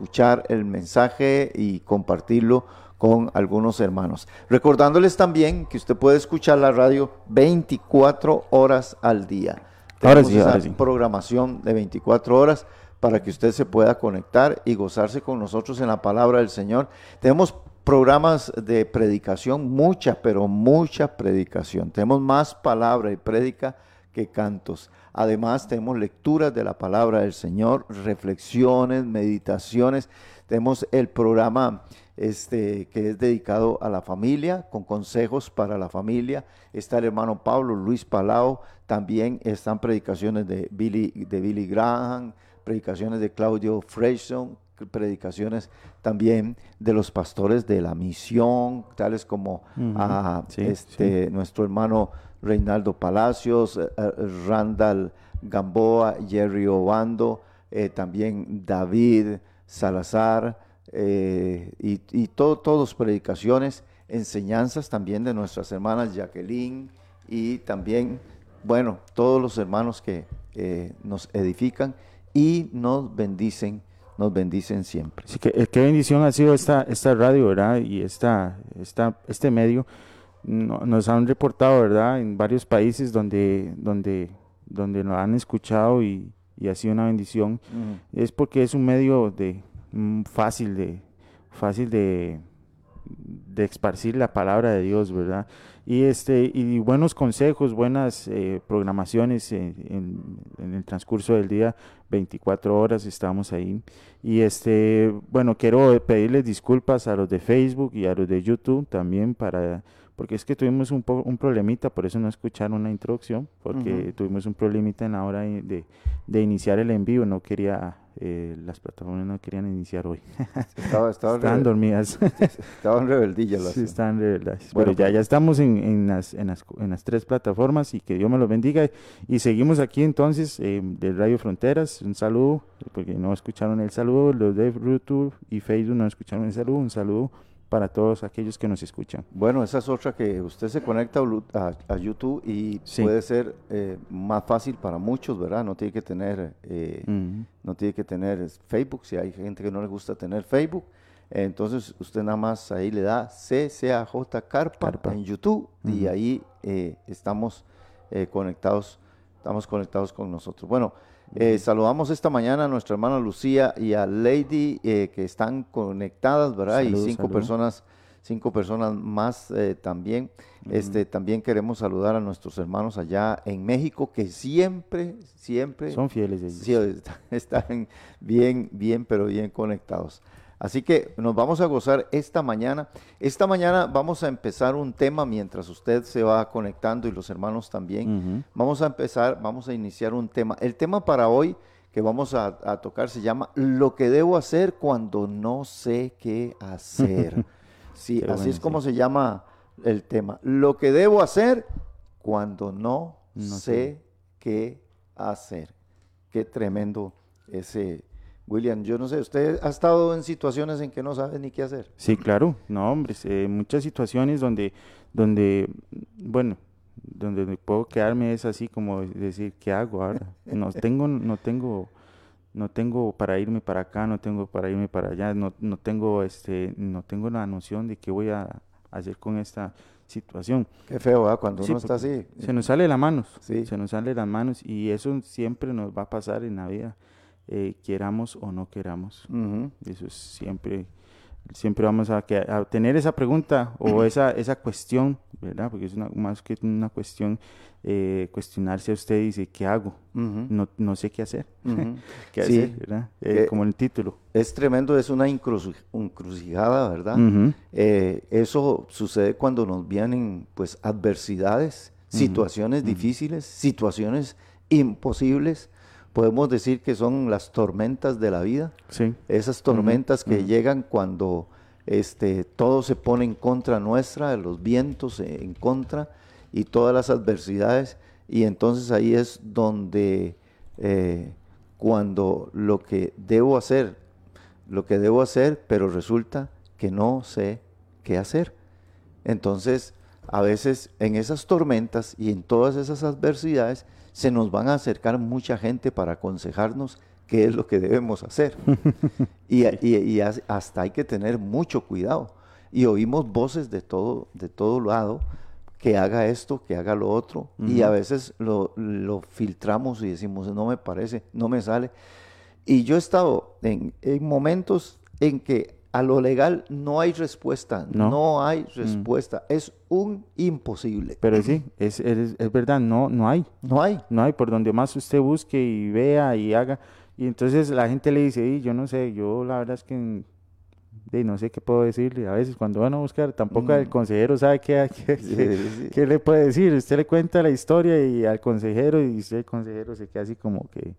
escuchar el mensaje y compartirlo con algunos hermanos. Recordándoles también que usted puede escuchar la radio 24 horas al día. Ahora sí, Tenemos ahora esa sí. programación de 24 horas para que usted se pueda conectar y gozarse con nosotros en la palabra del Señor. Tenemos programas de predicación, mucha, pero mucha predicación. Tenemos más palabra y prédica que cantos. Además, tenemos lecturas de la palabra del Señor, reflexiones, meditaciones. Tenemos el programa este, que es dedicado a la familia, con consejos para la familia. Está el hermano Pablo Luis Palao. También están predicaciones de Billy, de Billy Graham, predicaciones de Claudio Freyson, predicaciones también de los pastores de la misión, tales como a sí, este, nuestro hermano Reinaldo Palacios, eh, eh, Randall Gamboa, Jerry Obando, eh, también David Salazar, y, y todo, todos predicaciones, enseñanzas también de nuestras hermanas Jacqueline y también, bueno, todos los hermanos que nos edifican y nos bendicen, nos bendicen siempre. Así que qué bendición ha sido esta, esta radio, ¿verdad? Y esta, esta, este medio. No- nos han reportado, ¿verdad? En varios países donde, donde, donde nos han escuchado y, y ha sido una bendición. Es porque es un medio de mm, fácil de fácil de, de esparcir la palabra de Dios, ¿verdad? Y este y buenos consejos, buenas eh, programaciones en, en- en el transcurso del día, 24 horas estamos ahí. Y este, bueno, quiero pedirles disculpas a los de Facebook y a los de YouTube también para porque es que tuvimos un, un problemita, por eso no escucharon la introducción, porque tuvimos un problemita en la hora de, de- de iniciar el envío, no quería, eh, las plataformas no querían iniciar hoy, Estaba, estaba estaban dormidas, estaban rebeldillas las- sí, estaban. Bueno, Pero ya, pues- ya estamos en, en las, en, las, en las tres plataformas y que Dios me los bendiga. Y seguimos aquí entonces eh, de Radio Fronteras, un saludo, porque no escucharon el saludo, los de YouTube y Facebook no escucharon el saludo, un saludo para todos aquellos que nos escuchan. Bueno, esa es otra que usted se conecta a, a- YouTube y Sí. puede ser eh, más fácil para muchos, ¿verdad? No tiene que tener, eh, no tiene que tener Facebook. Si hay gente que no le gusta tener Facebook, eh, entonces usted nada más ahí le da CCAJ Carpa, Carpa. en YouTube y ahí eh, estamos eh, conectados, estamos conectados con nosotros. Bueno, eh, saludamos esta mañana a nuestra hermana Lucía y a Lady eh, que están conectadas, ¿verdad? Salud, y cinco salud. personas, cinco personas más eh, también. Este, también queremos saludar a nuestros hermanos allá en México que siempre, siempre Son fieles ellos. sí, está- están bien, bien, pero bien conectados. Así que nos vamos a gozar esta mañana. Esta mañana vamos a empezar un tema mientras usted se va conectando y los hermanos también. Vamos a empezar, vamos a iniciar un tema. El tema para hoy que vamos a, a tocar se llama Lo que debo hacer cuando no sé qué hacer. Sí, Qué así es como se llama el tema. Lo que debo hacer cuando no, No sé sé. qué hacer. Qué tremendo ese William. Yo no sé, usted ha estado en situaciones en que no sabe ni qué hacer. Sí, claro, no, hombre, eh, muchas situaciones donde, donde, bueno, donde puedo quedarme es así como decir, ¿qué hago ahora? No tengo, no tengo, no tengo para irme para acá, no tengo para irme para allá, no, no tengo, este, no tengo la noción de qué voy a hacer con esta situación. Qué feo, ¿verdad? Cuando Sí, uno está así. Se nos sale de las manos, Sí. se nos sale de las manos y eso siempre nos va a pasar en la vida, eh, queramos o no queramos. Ujú. Eso es siempre, siempre vamos a, a tener esa pregunta o esa, esa cuestión, ¿verdad? Porque es una- más que una cuestión, eh, cuestionarse a usted y dice, ¿qué hago? Ujú. No, no sé qué hacer. ¿Qué Sí. hacer, verdad? Eh, Que- como el título. Es tremendo, es una encruci- encrucijada, ¿verdad? Eh, eso sucede cuando nos vienen pues adversidades, situaciones difíciles, situaciones imposibles. Podemos decir que son las tormentas de la vida, Sí. esas tormentas que llegan cuando este, todo se pone en contra nuestra, los vientos en contra y todas las adversidades. Y entonces ahí es donde eh, cuando lo que debo hacer, lo que debo hacer, pero resulta que no sé qué hacer. Entonces, a veces en esas tormentas y en todas esas adversidades se nos van a acercar mucha gente para aconsejarnos qué es lo que debemos hacer. y, y, hasta hay que tener mucho cuidado. Y oímos voces de todo, de todo lado, que haga esto, que haga lo otro, y a veces lo, lo, filtramos y decimos, no me parece, no me sale. Y yo he estado en, en momentos en que a lo legal no hay respuesta, no, hay mm. respuesta, es un imposible. Pero sí, es, es, es, verdad, no, no hay. No hay. No hay, por donde más usted busque y vea y haga. Y entonces la gente le dice, y yo no sé, yo la verdad es que no sé qué puedo decirle. A veces cuando van a buscar, tampoco el mm. consejero sabe qué, qué, le puede decir. Usted le cuenta la historia y al consejero y usted el consejero se queda así como que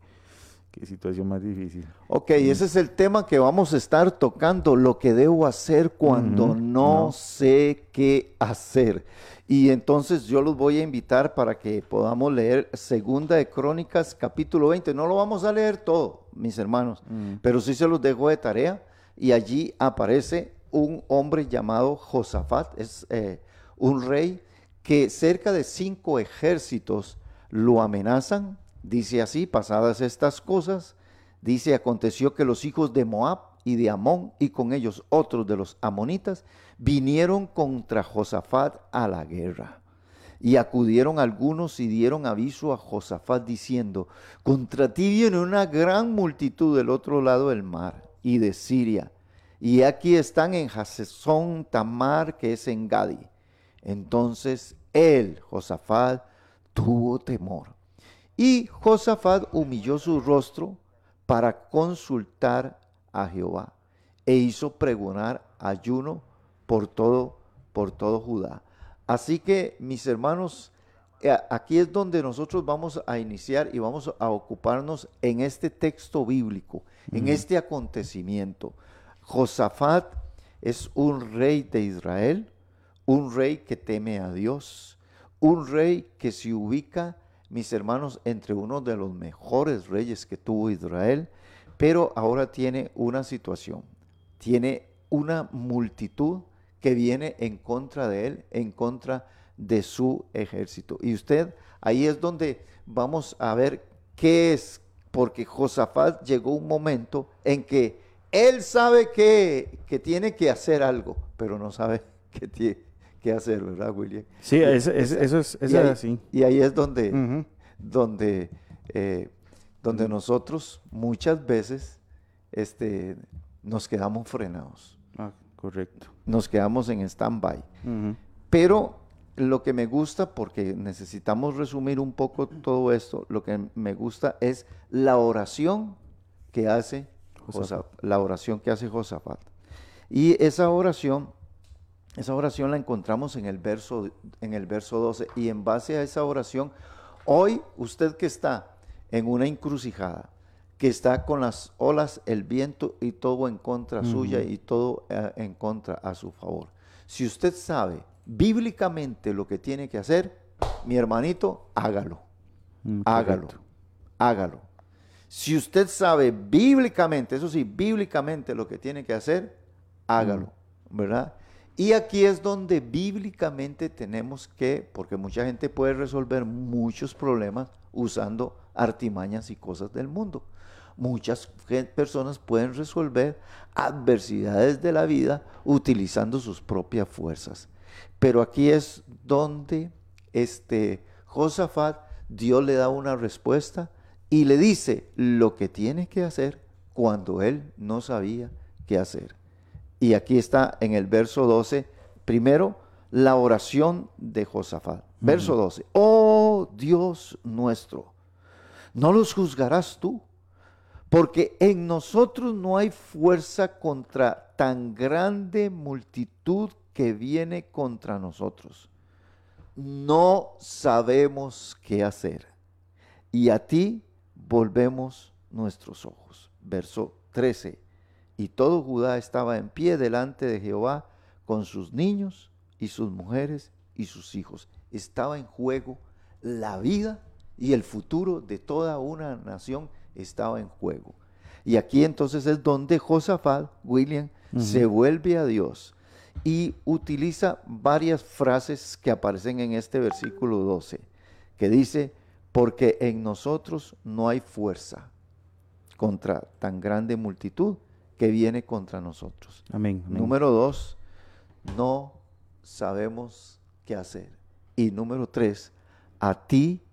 Qué situación más difícil. Ok, ese es el tema que vamos a estar tocando, lo que debo hacer cuando no, sé qué hacer. Y entonces yo los voy a invitar para que podamos leer Segunda de Crónicas, capítulo 20. No lo vamos a leer todo, mis hermanos, pero sí se los dejo de tarea. Y allí aparece un hombre llamado Josafat, es eh, un rey que cerca de cinco ejércitos lo amenazan Dice así, pasadas estas cosas, dice, aconteció que los hijos de Moab y de Amón y con ellos otros de los amonitas vinieron contra Josafat a la guerra. Y acudieron algunos y dieron aviso a Josafat diciendo, contra ti viene una gran multitud del otro lado del mar y de Siria. Y aquí están en Hasesón Tamar, que es en Gadi. Entonces él, Josafat, tuvo temor y Josafat humilló su rostro para consultar a Jehová e hizo pregonar ayuno por todo, por todo Judá. Así que, mis hermanos, eh, aquí es donde nosotros vamos a iniciar y vamos a ocuparnos en este texto bíblico, en este acontecimiento. Josafat es un rey de Israel, un rey que teme a Dios, un rey que se ubica mis hermanos, entre uno de los mejores reyes que tuvo Israel, pero ahora tiene una situación, tiene una multitud que viene en contra de él, en contra de su ejército. Y usted, ahí es donde vamos a ver qué es, porque Josafat llegó un momento en que él sabe que, que tiene que hacer algo, pero no sabe qué tiene qué hacer, ¿verdad, William? Sí, eso es, así. Y ahí es donde, donde, eh, donde nosotros muchas veces este, nos quedamos frenados. Ah, correcto. Nos quedamos en stand-by. Pero lo que me gusta, porque necesitamos resumir un poco todo esto, lo que me gusta es la oración que hace Josafat, la oración que hace Josafat. Y esa oración esa oración la encontramos en el, verso, en el verso 12 y en base a esa oración, hoy usted que está en una encrucijada, que está con las olas, el viento y todo en contra suya y todo eh, en contra a su favor. Si usted sabe bíblicamente lo que tiene que hacer, mi hermanito, hágalo. Mm, hágalo. Hágalo. Si usted sabe bíblicamente, eso sí, bíblicamente lo que tiene que hacer, hágalo, mm. ¿verdad? Y aquí es donde bíblicamente tenemos que, porque mucha gente puede resolver muchos problemas usando artimañas y cosas del mundo. Muchas personas pueden resolver adversidades de la vida utilizando sus propias fuerzas. Pero aquí es donde este Josafat, Dios le da una respuesta y le dice lo que tiene que hacer cuando él no sabía qué hacer. Y aquí está en el verso 12, primero, la oración de Josafat. Verso 12, oh Dios nuestro, no los juzgarás tú, porque en nosotros no hay fuerza contra tan grande multitud que viene contra nosotros. No sabemos qué hacer. Y a ti volvemos nuestros ojos. Verso 13 y todo Judá estaba en pie delante de Jehová con sus niños y sus mujeres y sus hijos. Estaba en juego la vida y el futuro de toda una nación estaba en juego. Y aquí entonces es donde Josafat, William, se vuelve a Dios y utiliza varias frases que aparecen en este versículo 12, que dice, porque en nosotros no hay fuerza contra tan grande multitud que viene contra nosotros. Amén. amén. Número dos, no sabemos qué hacer. Y número tres, a ti,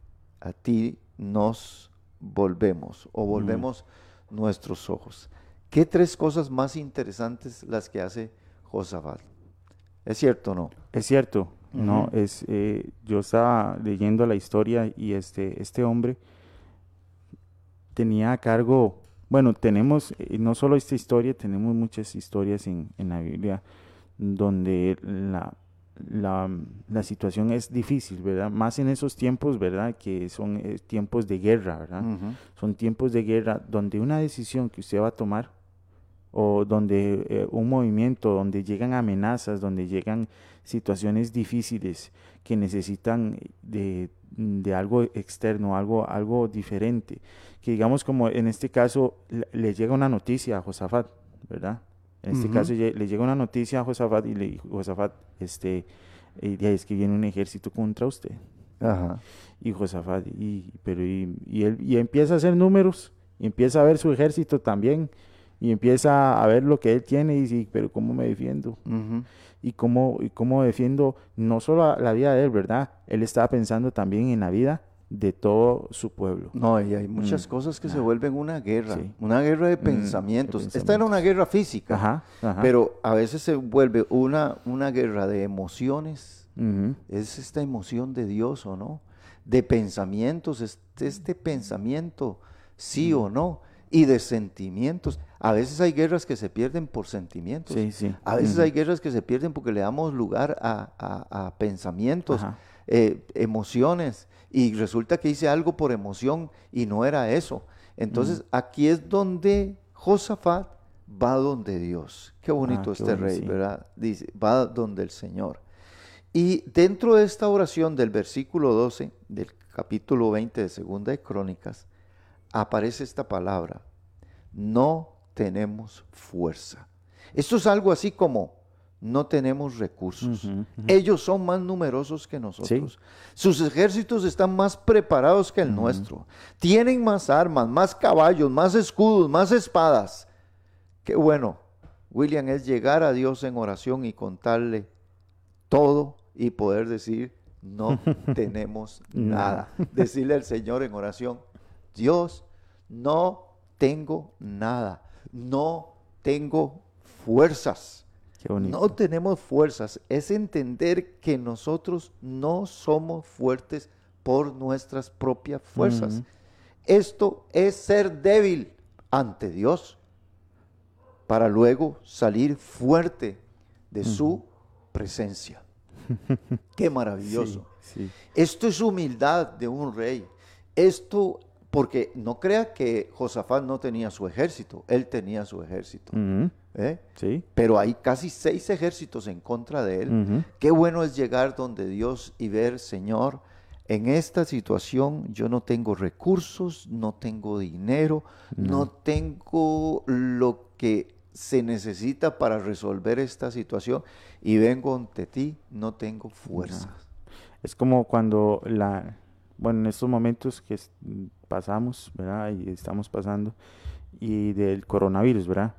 a ti nos volvemos o volvemos nuestros ojos. ¿Qué tres cosas más interesantes las que hace Josafat? ¿Es cierto o no? Es cierto, no, es, eh, yo estaba leyendo la historia y este, este hombre tenía a cargo, bueno, tenemos, eh, no solo esta historia, tenemos muchas historias en, en la Biblia donde la, la, la situación es difícil, ¿verdad? Más en esos tiempos, ¿verdad? Que son eh, tiempos de guerra, ¿verdad? Son tiempos de guerra donde una decisión que usted va a tomar o donde eh, un movimiento, donde llegan amenazas, donde llegan situaciones difíciles que necesitan de, de algo externo, algo, algo diferente, que digamos como en este caso le, le llega una noticia a Josafat, ¿verdad? En este caso le llega una noticia a Josafat y le dijo, Josafat, este, eh, ya es que viene un ejército contra usted Ajá. y Josafat, y, pero y, y él y empieza a hacer números, y empieza a ver su ejército también, y empieza a ver lo que él tiene, y dice, pero ¿cómo me defiendo? Y cómo, y cómo defiendo no solo la vida de él, ¿verdad? Él estaba pensando también en la vida de todo su pueblo. No, y hay muchas Mm. cosas que se Ah. vuelven una guerra, Sí. una guerra de Mm, pensamientos. Esta era una guerra física, Ajá, ajá. pero a veces se vuelve una, una guerra de emociones. Es esta emoción de Dios o no, de pensamientos, este, este pensamiento, sí o no, y de sentimientos. A veces hay guerras que se pierden por sentimientos. Sí, sí. A veces hay guerras que se pierden porque le damos lugar a, a- a pensamientos, eh, emociones, y resulta que hice algo por emoción y no era eso. Entonces aquí es donde Josafat va donde Dios. Qué bonito Ah, qué este bueno, rey, sí. ¿verdad? Dice, va donde el Señor. Y dentro de esta oración del versículo 12 del capítulo 20 de Segunda de Crónicas, aparece esta palabra, no tenemos fuerza. Esto es algo así como, no tenemos recursos. Ellos son más numerosos que nosotros. Sus ejércitos están más preparados que el nuestro. Tienen más armas, más caballos, más escudos, más espadas. Qué bueno, William, es llegar a Dios en oración y contarle todo y poder decir, no tenemos nada. Decirle al Señor en oración, Dios, no tengo nada. No tengo fuerzas. Qué. No tenemos fuerzas. Es entender que nosotros no somos fuertes por nuestras propias fuerzas. Esto es ser débil ante Dios para luego salir fuerte de su presencia. Qué maravilloso. Sí, sí. Esto es humildad de un rey. Esto, porque no crea que Josafat no tenía su ejército, él tenía su ejército. ¿Eh? Sí. Pero hay casi seis ejércitos en contra de él. Ujú. Qué bueno es llegar donde Dios y ver, Señor, en esta situación yo no tengo recursos, no tengo dinero, no, tengo lo que se necesita para resolver esta situación y vengo ante ti, no tengo fuerzas. Es como cuando la, bueno, en estos momentos que pasamos, ¿verdad? Y estamos pasando, y del coronavirus, ¿verdad?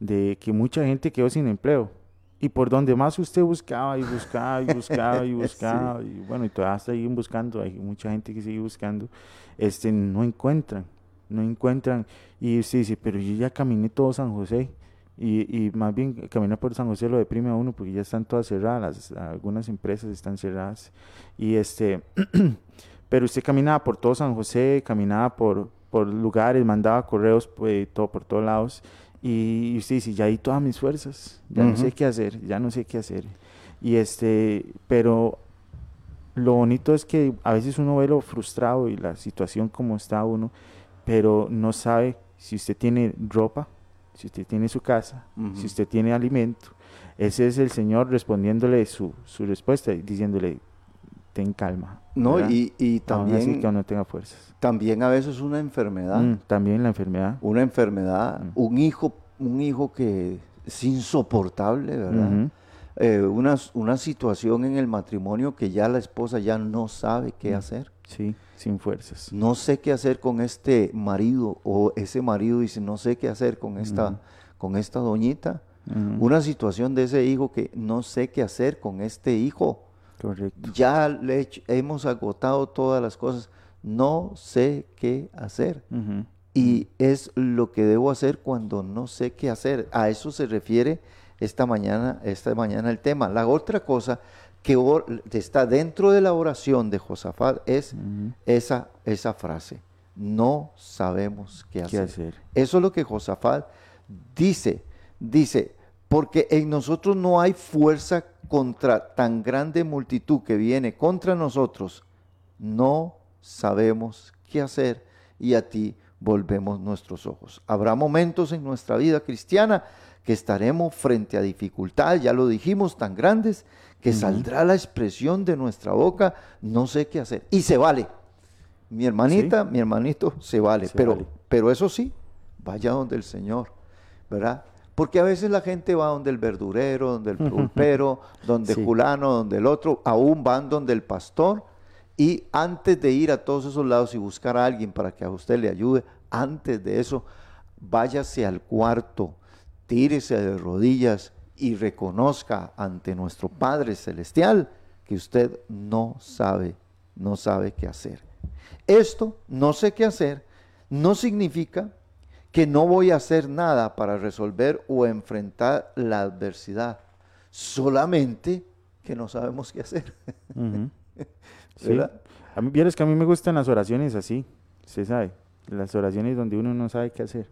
De que mucha gente quedó sin empleo. Y por donde más usted buscaba y buscaba y buscaba y buscaba, y bueno, y todavía siguen buscando, hay mucha gente que sigue buscando, este, no encuentran, no encuentran. Y usted dice, pero yo ya caminé todo San José. Y, y más bien caminar por San José lo deprime a uno porque ya están todas cerradas, las- algunas empresas están cerradas. Y este, pero usted caminaba por todo San José, caminaba por, por lugares, mandaba correos pues, todo, por todos lados. Y, y usted dice, ya di todas mis fuerzas, ya no sé qué hacer, ya no sé qué hacer. Y este, pero lo bonito es que a veces uno ve lo frustrado y la situación como está uno, pero no sabe si usted tiene ropa, si usted tiene su casa, si usted tiene alimento. Ese es el Señor respondiéndole su, su respuesta y diciéndole, ten calma. No, ¿verdad? y, y Aún así también, que no tenga fuerzas. también a veces una enfermedad, Mm, también la enfermedad. una enfermedad, Mm. un hijo, un hijo que es insoportable, ¿verdad? Eh, una, una situación en el matrimonio que ya la esposa ya no sabe qué Mm. hacer. Sí. sin fuerzas. No sé qué hacer con este marido o ese marido dice, no sé qué hacer con esta, con esta doñita. Una situación de ese hijo que no sé qué hacer con este hijo. Correcto. Ya le hemos agotado todas las cosas. No sé qué hacer. Y es lo que debo hacer cuando no sé qué hacer. A eso se refiere esta mañana, esta mañana el tema. La otra cosa que está dentro de la oración de Josafat es esa, esa frase. No sabemos qué hacer. Eso es lo que Josafat dice. Dice, porque en nosotros no hay fuerza contra tan grande multitud que viene contra nosotros. No sabemos qué hacer y a ti volvemos nuestros ojos. Habrá momentos en nuestra vida cristiana que estaremos frente a dificultades, ya lo dijimos, tan grandes, que saldrá la expresión de nuestra boca, no sé qué hacer. Y se vale. Mi hermanita, mi hermanito, se vale. pero, pero eso sí, vaya donde el Señor, ¿verdad? Porque a veces la gente va donde el verdurero, donde el pulpero, donde fulano, donde el otro, aún van donde el pastor. Y antes de ir a todos esos lados y buscar a alguien para que a usted le ayude, antes de eso, váyase al cuarto, tírese de rodillas y reconozca ante nuestro Padre Celestial que usted no sabe, no sabe qué hacer. Esto, no sé qué hacer, no significa que no voy a hacer nada para resolver o enfrentar la adversidad, solamente que no sabemos qué hacer. A mí, que a mí me gustan las oraciones así, se sabe, las oraciones donde uno no sabe qué hacer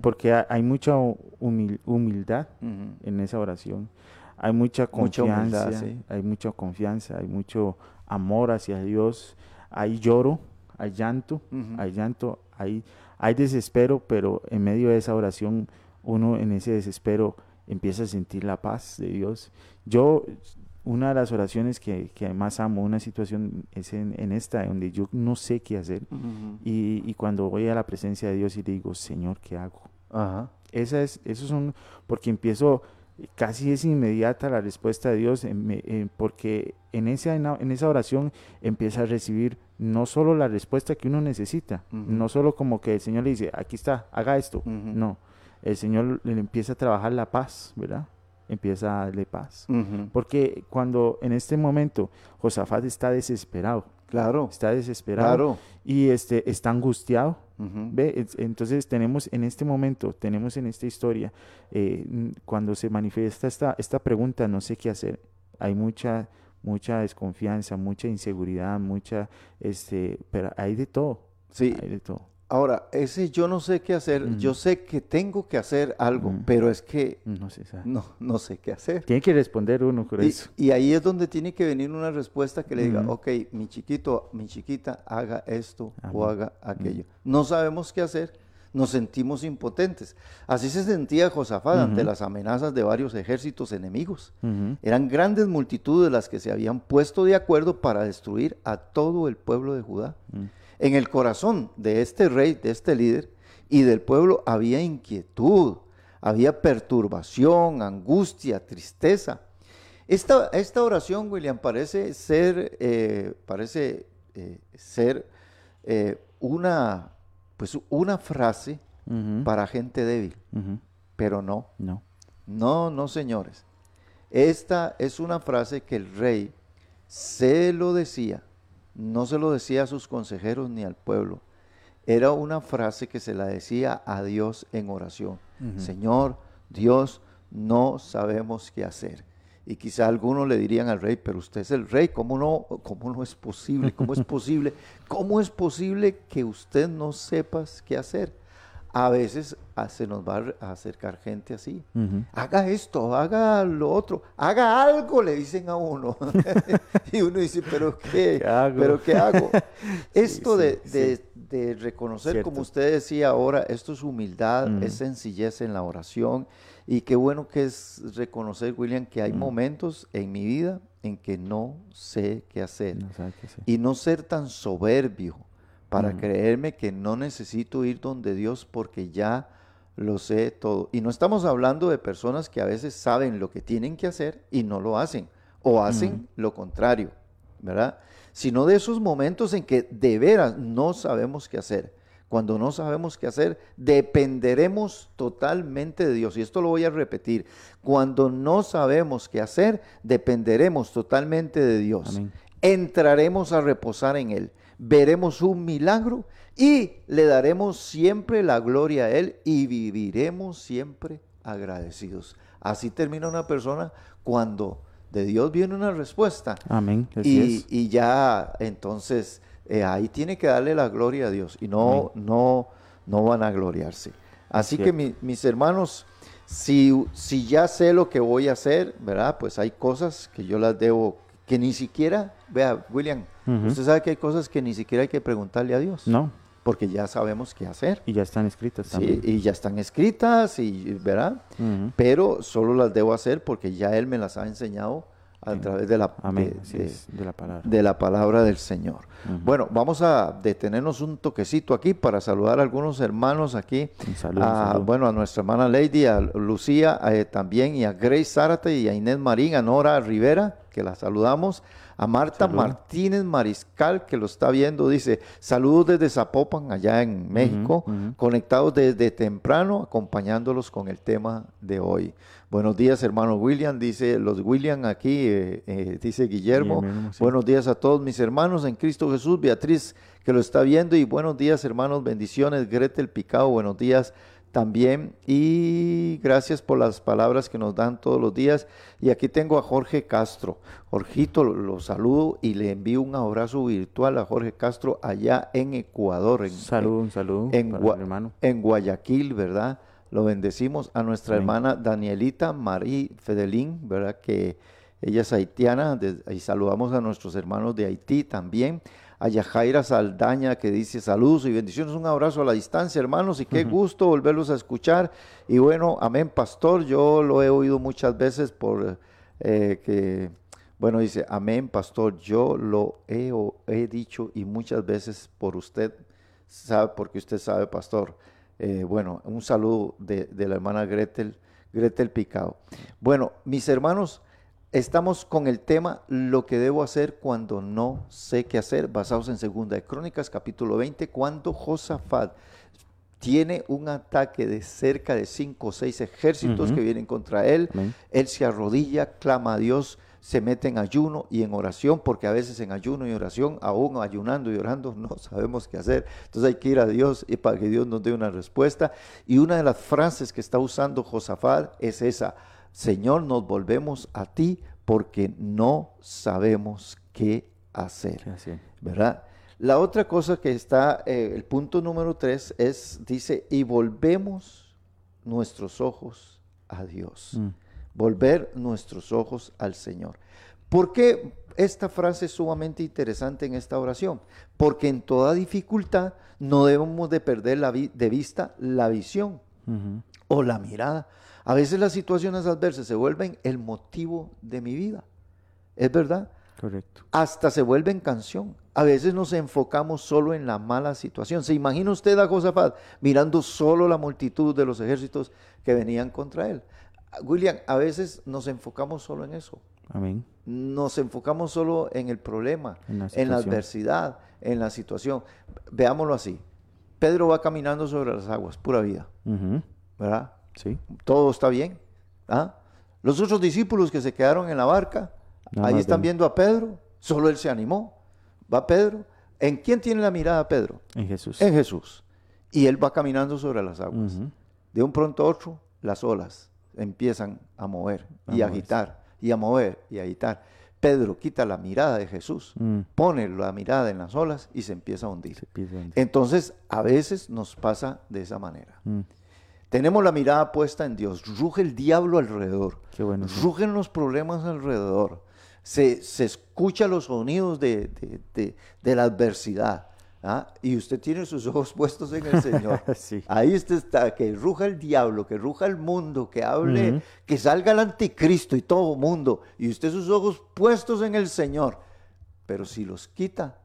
porque hay mucha humildad en esa oración, hay mucha confianza, hay mucha confianza, hay mucho amor hacia Dios, hay lloro, hay llanto, hay llanto, hay, hay desespero, pero en medio de esa oración uno en ese desespero empieza a sentir la paz de Dios. Yo una de las oraciones que, que más amo, una situación es en, esta, donde yo no sé qué hacer. y, cuando voy a la presencia de Dios y digo, Señor, ¿qué hago? Esa es, esos son, porque empiezo, casi es inmediata la respuesta de Dios, porque en esa, en esa oración empieza a recibir no solo la respuesta que uno necesita, no solo como que el Señor le dice, aquí está, haga esto. No, el Señor le empieza a trabajar la paz, ¿verdad? empieza a darle paz. Porque cuando en este momento Josafat está desesperado, claro, está desesperado y este, está angustiado, ¿ve? entonces tenemos en este momento, tenemos en esta historia, eh, cuando se manifiesta esta, esta pregunta, no sé qué hacer, hay mucha mucha desconfianza, mucha inseguridad, mucha, este, pero hay de todo. Sí. Hay de todo. Ahora, ese yo no sé qué hacer, yo sé que tengo que hacer algo, pero es que no sé, no, no sé qué hacer. Tiene que responder uno con y, eso. Y ahí es donde tiene que venir una respuesta que le diga, ok, mi chiquito, mi chiquita, haga esto o haga aquello. No sabemos qué hacer, nos sentimos impotentes. Así se sentía Josafat ante las amenazas de varios ejércitos enemigos. Eran grandes multitudes las que se habían puesto de acuerdo para destruir a todo el pueblo de Judá. En el corazón de este rey, de este líder y del pueblo había inquietud, había perturbación, angustia, tristeza. Esta, esta oración, William, parece ser, eh, parece, eh, ser eh, una, pues una frase para gente débil, pero no. No. No, no, señores. Esta es una frase que el rey se lo decía no se lo decía a sus consejeros ni al pueblo. Era una frase que se la decía a Dios en oración. Señor, Dios, no sabemos qué hacer. Y quizá algunos le dirían al rey, pero usted es el rey, ¿cómo no, cómo no es posible? ¿Cómo es posible? ¿Cómo es posible que usted no sepas qué hacer? A veces ah, se nos va a acercar gente así. Haga esto, haga lo otro, haga algo, le dicen a uno. y uno dice, pero ¿qué? hago? ¿Pero qué hago? esto de, reconocer, como usted decía ahora, esto es humildad, es sencillez en la oración. Y qué bueno que es reconocer, William, que hay momentos en mi vida en que no sé qué hacer. Y no ser tan soberbio para creerme que no necesito ir donde Dios porque ya lo sé todo. Y no estamos hablando de personas que a veces saben lo que tienen que hacer y no lo hacen, o hacen lo contrario, ¿verdad? sino de esos momentos en que de veras no sabemos qué hacer. Cuando no sabemos qué hacer, dependeremos totalmente de Dios. Y esto lo voy a repetir. Cuando no sabemos qué hacer, dependeremos totalmente de Dios. Entraremos a reposar en Él. Veremos un milagro y le daremos siempre la gloria a Él y viviremos siempre agradecidos. Así termina una persona cuando de Dios viene una respuesta. Amén. Y, ya entonces eh, ahí tiene que darle la gloria a Dios y no, no, no van a gloriarse. Así que mis hermanos, si, si ya sé lo que voy a hacer, ¿verdad? Pues hay cosas que yo las debo, que ni siquiera, vea, William, usted sabe que hay cosas que ni siquiera hay que preguntarle a Dios. No porque ya sabemos qué hacer. Y ya están escritas también. Sí, y ya están escritas, y, ¿verdad? Pero solo las debo hacer porque ya Él me las ha enseñado a través de la, de, la palabra. de la palabra del Señor. Bueno, vamos a detenernos un toquecito aquí para saludar a algunos hermanos aquí. a, Bueno, a nuestra hermana Lady, a Lucía eh, también, y a Grace Zárate y a Inés Marín, a Nora Rivera, que la saludamos a Marta Martínez Mariscal, que lo está viendo, dice, saludos desde Zapopan, allá en México, conectados desde temprano, acompañándolos con el tema de hoy. Buenos días, hermano William, dice los William aquí, eh, eh, dice Guillermo. Buenos días a todos mis hermanos en Cristo Jesús, Beatriz, que lo está viendo, y buenos días, hermanos, bendiciones, Gretel Picado, buenos días también y gracias por las palabras que nos dan todos los días. Y aquí tengo a Jorge Castro. Jorgito, lo, saludo y le envío un abrazo virtual a Jorge Castro allá en Ecuador. En, saludo, un saludo en, hermano. en Guayaquil, ¿verdad? Lo bendecimos a nuestra hermana Danielita Marí Fedelín, ¿verdad? Que ella es haitiana y saludamos a nuestros hermanos de Haití también a Yajaira Saldaña que dice saludos y bendiciones, un abrazo a la distancia, hermanos, y qué gusto volverlos a escuchar. Y bueno, amén, pastor, yo lo he oído muchas veces por eh, que, bueno, dice, amén, pastor, yo lo he, he, dicho y muchas veces por usted, sabe, porque usted sabe, pastor. Eh, bueno, un saludo de, de la hermana Gretel, Gretel Picado. Bueno, mis hermanos, Estamos con el tema lo que debo hacer cuando no sé qué hacer, basados en Segunda de Crónicas, capítulo 20, cuando Josafat tiene un ataque de cerca de cinco o seis ejércitos que vienen contra él. Él se arrodilla, clama a Dios, se mete en ayuno y en oración, porque a veces en ayuno y oración, aún ayunando y orando, no sabemos qué hacer. Entonces hay que ir a Dios y para que Dios nos dé una respuesta. Y una de las frases que está usando Josafat es esa Señor, nos volvemos a ti porque no sabemos qué hacer. ¿Verdad? La otra cosa que está, eh, el punto número tres es, dice, y volvemos nuestros ojos a Dios. Mm. Volver nuestros ojos al Señor. ¿Por qué esta frase es sumamente interesante en esta oración? Porque en toda dificultad no debemos de perder la de vista la visión o la mirada. A veces las situaciones adversas se vuelven el motivo de mi vida. ¿Es verdad? Correcto. Hasta se vuelven canción. A veces nos enfocamos solo en la mala situación. ¿Se imagina usted a Josafat mirando solo la multitud de los ejércitos que venían contra él? William, a veces nos enfocamos solo en eso. Amén. Nos enfocamos solo en el problema, en la, adversidad, en la situación. Veámoslo así. Pedro va caminando sobre las aguas, pura vida. ¿Verdad? Todo está bien. ¿ah? Los otros discípulos que se quedaron en la barca, ahí están viendo a Pedro, solo él se animó. Va Pedro. ¿En quién tiene la mirada Pedro? En Jesús. En Jesús. Y él va caminando sobre las aguas. De un pronto a otro, las olas empiezan a mover y a agitar, y a mover y a agitar. Pedro quita la mirada de Jesús, mm. pone la mirada en las olas y se empieza a hundir. Entonces, a veces nos pasa de esa manera. Mm. Tenemos la mirada puesta en Dios. Ruge el diablo alrededor. Qué bueno, Rugen los problemas alrededor. Se, se escucha los sonidos de, la adversidad. ¿ah? Y usted tiene sus ojos puestos en el Señor. Ahí usted está, que ruja el diablo, que ruja el mundo, que hable, que salga el anticristo y todo mundo. Y usted sus ojos puestos en el Señor. Pero si los quita,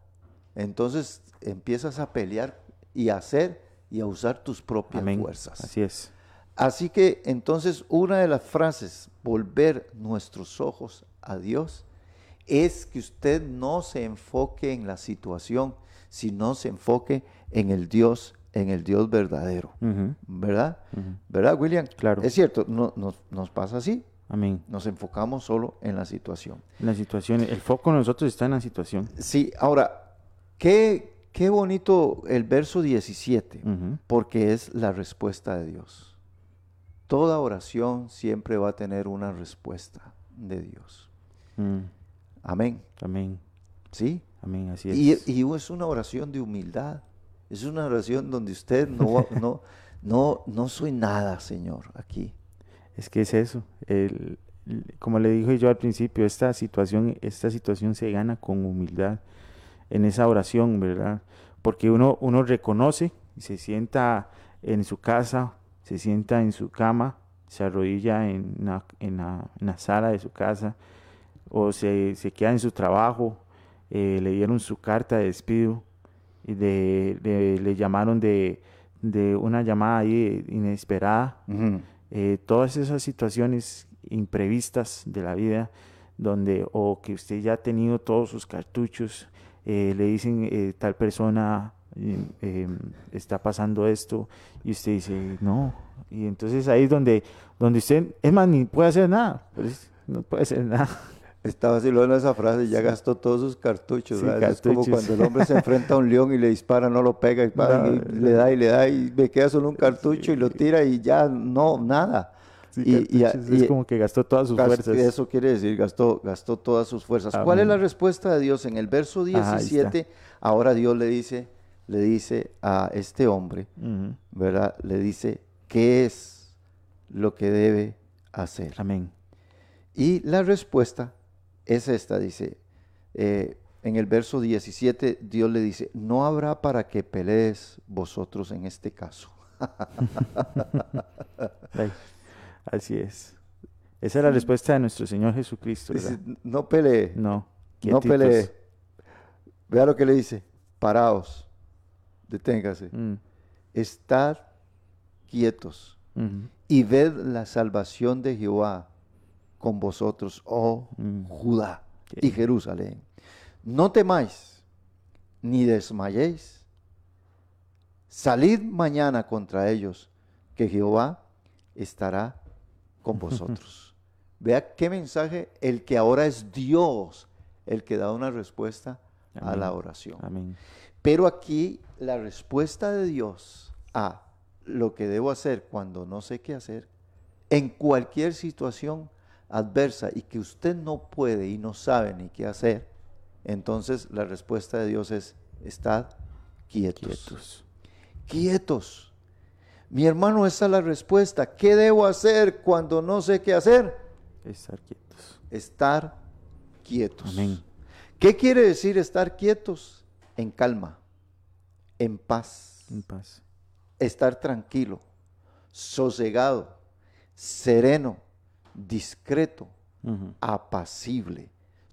entonces empiezas a pelear y a hacer y a usar tus propias fuerzas. Así es. Así que entonces una de las frases, volver nuestros ojos a Dios, es que usted no se enfoque en la situación, sino se enfoque en el Dios, en el Dios verdadero. ¿Verdad? ¿Verdad, William? Claro. Es cierto, no, nos, nos pasa así. Amén. Nos enfocamos solo en la situación. La situación, el foco de nosotros está en la situación. Sí, ahora, qué, qué bonito el verso 17, Ujú. porque es la respuesta de Dios. Toda oración siempre va a tener una respuesta de Dios. Mm, Amén. Amén. ¿Sí? Amén. Así es. Y, y es una oración de humildad. Es una oración donde usted no, no, no, no soy nada, Señor, aquí. Es que es eso. el- el- como le dije yo al principio, esta situación, esta situación se gana con humildad en esa oración, ¿verdad? Porque uno, uno reconoce y se sienta en su casa, se sienta en su cama, se arrodilla en la, en la- en la sala de su casa o se, se queda en su trabajo, eh, le dieron su carta de despido y de, de- le llamaron de, de una llamada ahí inesperada eh, todas esas situaciones imprevistas de la vida, donde o que usted ya ha tenido todos sus cartuchos, eh, le dicen eh, tal persona eh, eh, está pasando esto y usted dice no y entonces ahí es donde donde usted es más ni puede hacer nada pues, no puede hacer nada Estaba vacilando esa frase, ya gastó todos sus cartuchos. Sí, ¿verdad? Es como cartuchos. cuando el hombre se enfrenta a un león y le dispara, no lo pega, y, pa, No, y le da y le da y me queda solo un cartucho y lo tira y ya no, nada. Sí, Y- y- cartuchos, y- es como que gastó todas sus fuerzas Eso quiere decir, gastó, gastó todas sus fuerzas. ¿Cuál es la respuesta de Dios? En el verso Ajá, ahí está. 17, ahora Dios le dice, le dice a este hombre. ¿verdad? Le dice, ¿qué es lo que debe hacer? amén Y la respuesta es esta, dice, eh, en el verso 17, Dios le dice, no habrá para que pelees vosotros en este caso. Así es esa es la respuesta de nuestro Señor Jesucristo no pelee, no no pelee. Vea lo que le dice, paraos, deténgase, Mm, estad quietos y ved la salvación de Jehová con vosotros, oh Mm. Judá y Jerusalén. No temáis, ni desmayéis. Salid mañana contra ellos, que Jehová estará con vosotros. Vea qué mensaje, el que ahora es Dios, el que da una respuesta a la oración. amén Pero aquí la respuesta de Dios a lo que debo hacer cuando no sé qué hacer, en cualquier situación adversa y que usted no puede y no sabe ni qué hacer, entonces la respuesta de Dios es, estad quietos. quietos Quietos. Mi hermano, esa es la respuesta. ¿Qué debo hacer cuando no sé qué hacer? estar quietos Estar quietos. Amén. ¿Qué quiere decir estar quietos? En calma, en paz, en paz estar tranquilo, sosegado, sereno, discreto, apacible.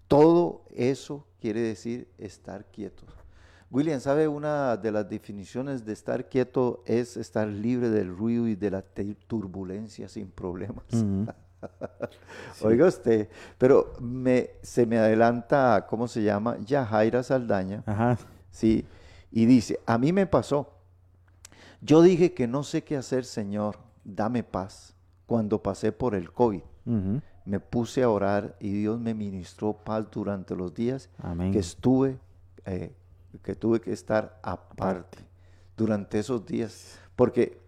Todo eso quiere decir estar quietos. William, ¿sabe una de las definiciones de estar quieto es estar libre del ruido y de la turbulencia sin problemas? Ujú. Oiga usted, pero me, se me adelanta, ¿cómo se llama? Yajaira Saldaña. Ajá. Sí, y dice, a mí me pasó. Yo dije que no sé qué hacer, Señor, dame paz. Cuando pasé por el COVID, me puse a orar y Dios me ministró paz durante los días Amén. que estuve, eh, que tuve que estar aparte durante esos días. Porque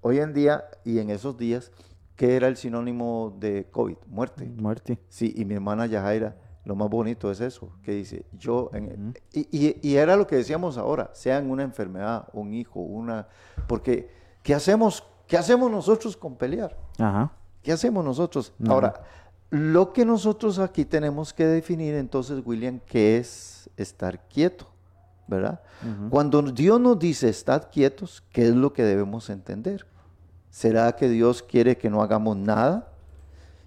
hoy en día y en esos días, ¿qué era el sinónimo de COVID? Muerte. Muerte. Sí, y mi hermana Yajaira, lo más bonito es eso, que dice, yo, en- y, y- y era lo que decíamos ahora, sean una enfermedad, un hijo, una, porque, ¿qué hacemos, qué hacemos nosotros con pelear? Ajá. ¿Qué hacemos nosotros? Ahora, lo que nosotros aquí tenemos que definir entonces, William, ¿qué es estar quieto? ¿Verdad? Cuando Dios nos dice estad quietos, ¿qué es lo que debemos entender? ¿Será que Dios quiere que no hagamos nada?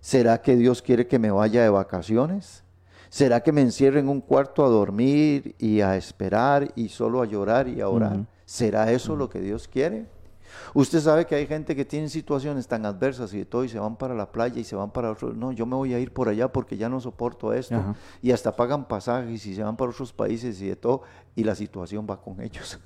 ¿Será que Dios quiere que me vaya de vacaciones? ¿Será que me encierre en un cuarto a dormir y a esperar y solo a llorar y a orar? ¿Será eso lo que Dios quiere? Usted sabe que hay gente que tiene situaciones tan adversas y de todo y se van para la playa y se van para otro, no, yo me voy a ir por allá porque ya no soporto esto Ajá. y hasta pagan pasajes y se van para otros países y de todo y la situación va con ellos.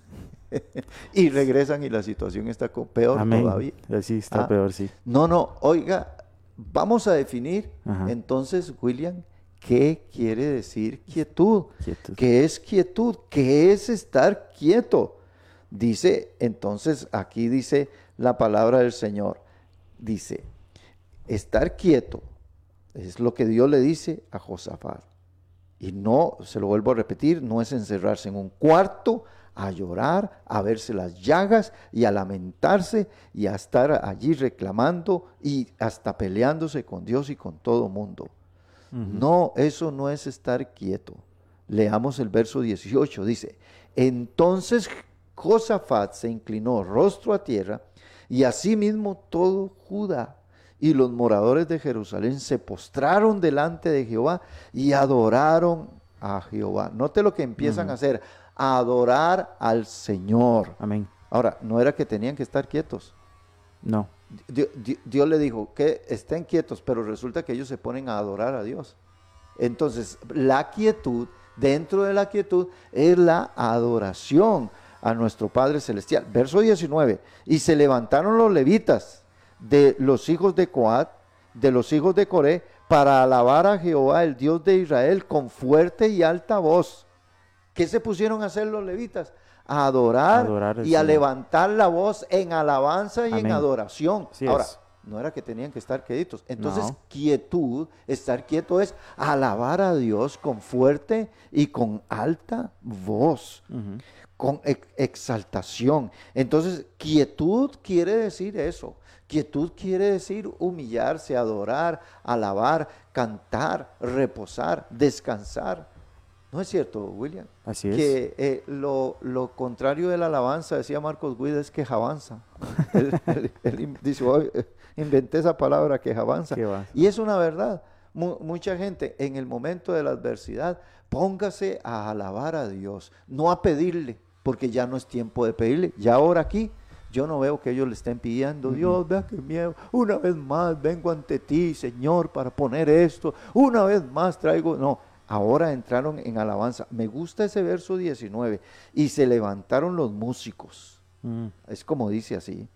y regresan y la situación está peor Amén. todavía. Así está Ah. peor, sí. No, no, oiga, vamos a definir Ajá. entonces, William, ¿qué quiere decir quietud? Quietud. ¿Qué es quietud? ¿Qué es estar quieto? Dice, entonces aquí dice la palabra del Señor. Dice, estar quieto es lo que Dios le dice a Josafat. Y no, se lo vuelvo a repetir, no es encerrarse en un cuarto a llorar, a verse las llagas y a lamentarse y a estar allí reclamando y hasta peleándose con Dios y con todo mundo. No, eso no es estar quieto. Leamos el verso 18, dice, entonces Josafat se inclinó rostro a tierra y asimismo todo Judá y los moradores de Jerusalén se postraron delante de Jehová y adoraron a Jehová. Note lo que empiezan a hacer, a adorar al Señor. Amén. Ahora, no era que tenían que estar quietos. No. Di- di- Dios le dijo que estén quietos, pero resulta que ellos se ponen a adorar a Dios. Entonces, la quietud, dentro de la quietud, es la adoración a nuestro Padre Celestial. Verso 19. Y se levantaron los levitas de los hijos de Coat, de los hijos de Coré, para alabar a Jehová, el Dios de Israel, con fuerte y alta voz. ¿Qué se pusieron a hacer los levitas? A adorar, y a Señor. levantar la voz en alabanza y en adoración. Así Ahora, es. no era que tenían que estar quietos. Entonces, No. quietud, estar quieto es alabar a Dios con fuerte y con alta voz, Ujú. Con ex- exaltación. Entonces, quietud quiere decir eso. Quietud quiere decir humillarse, adorar, alabar, cantar, reposar, descansar. ¿No es cierto, William? Así es. que eh, lo, lo contrario de la alabanza, decía Marcos Guida, es quejabanza. él, él- él dice, "Hoy, eh, inventé esa palabra, quejabanza. Quejabanza. Y es una verdad. Mu- mucha gente en el momento de la adversidad, póngase a alabar a Dios, no a pedirle, porque ya no es tiempo de pedirle. Ya ahora aquí, yo no veo que ellos le estén pidiendo, Dios, vea qué miedo, una vez más vengo ante ti, Señor, para poner esto, una vez más traigo, no, ahora entraron en alabanza. Me gusta ese verso 19, y se levantaron los músicos. Mm. Es como dice así,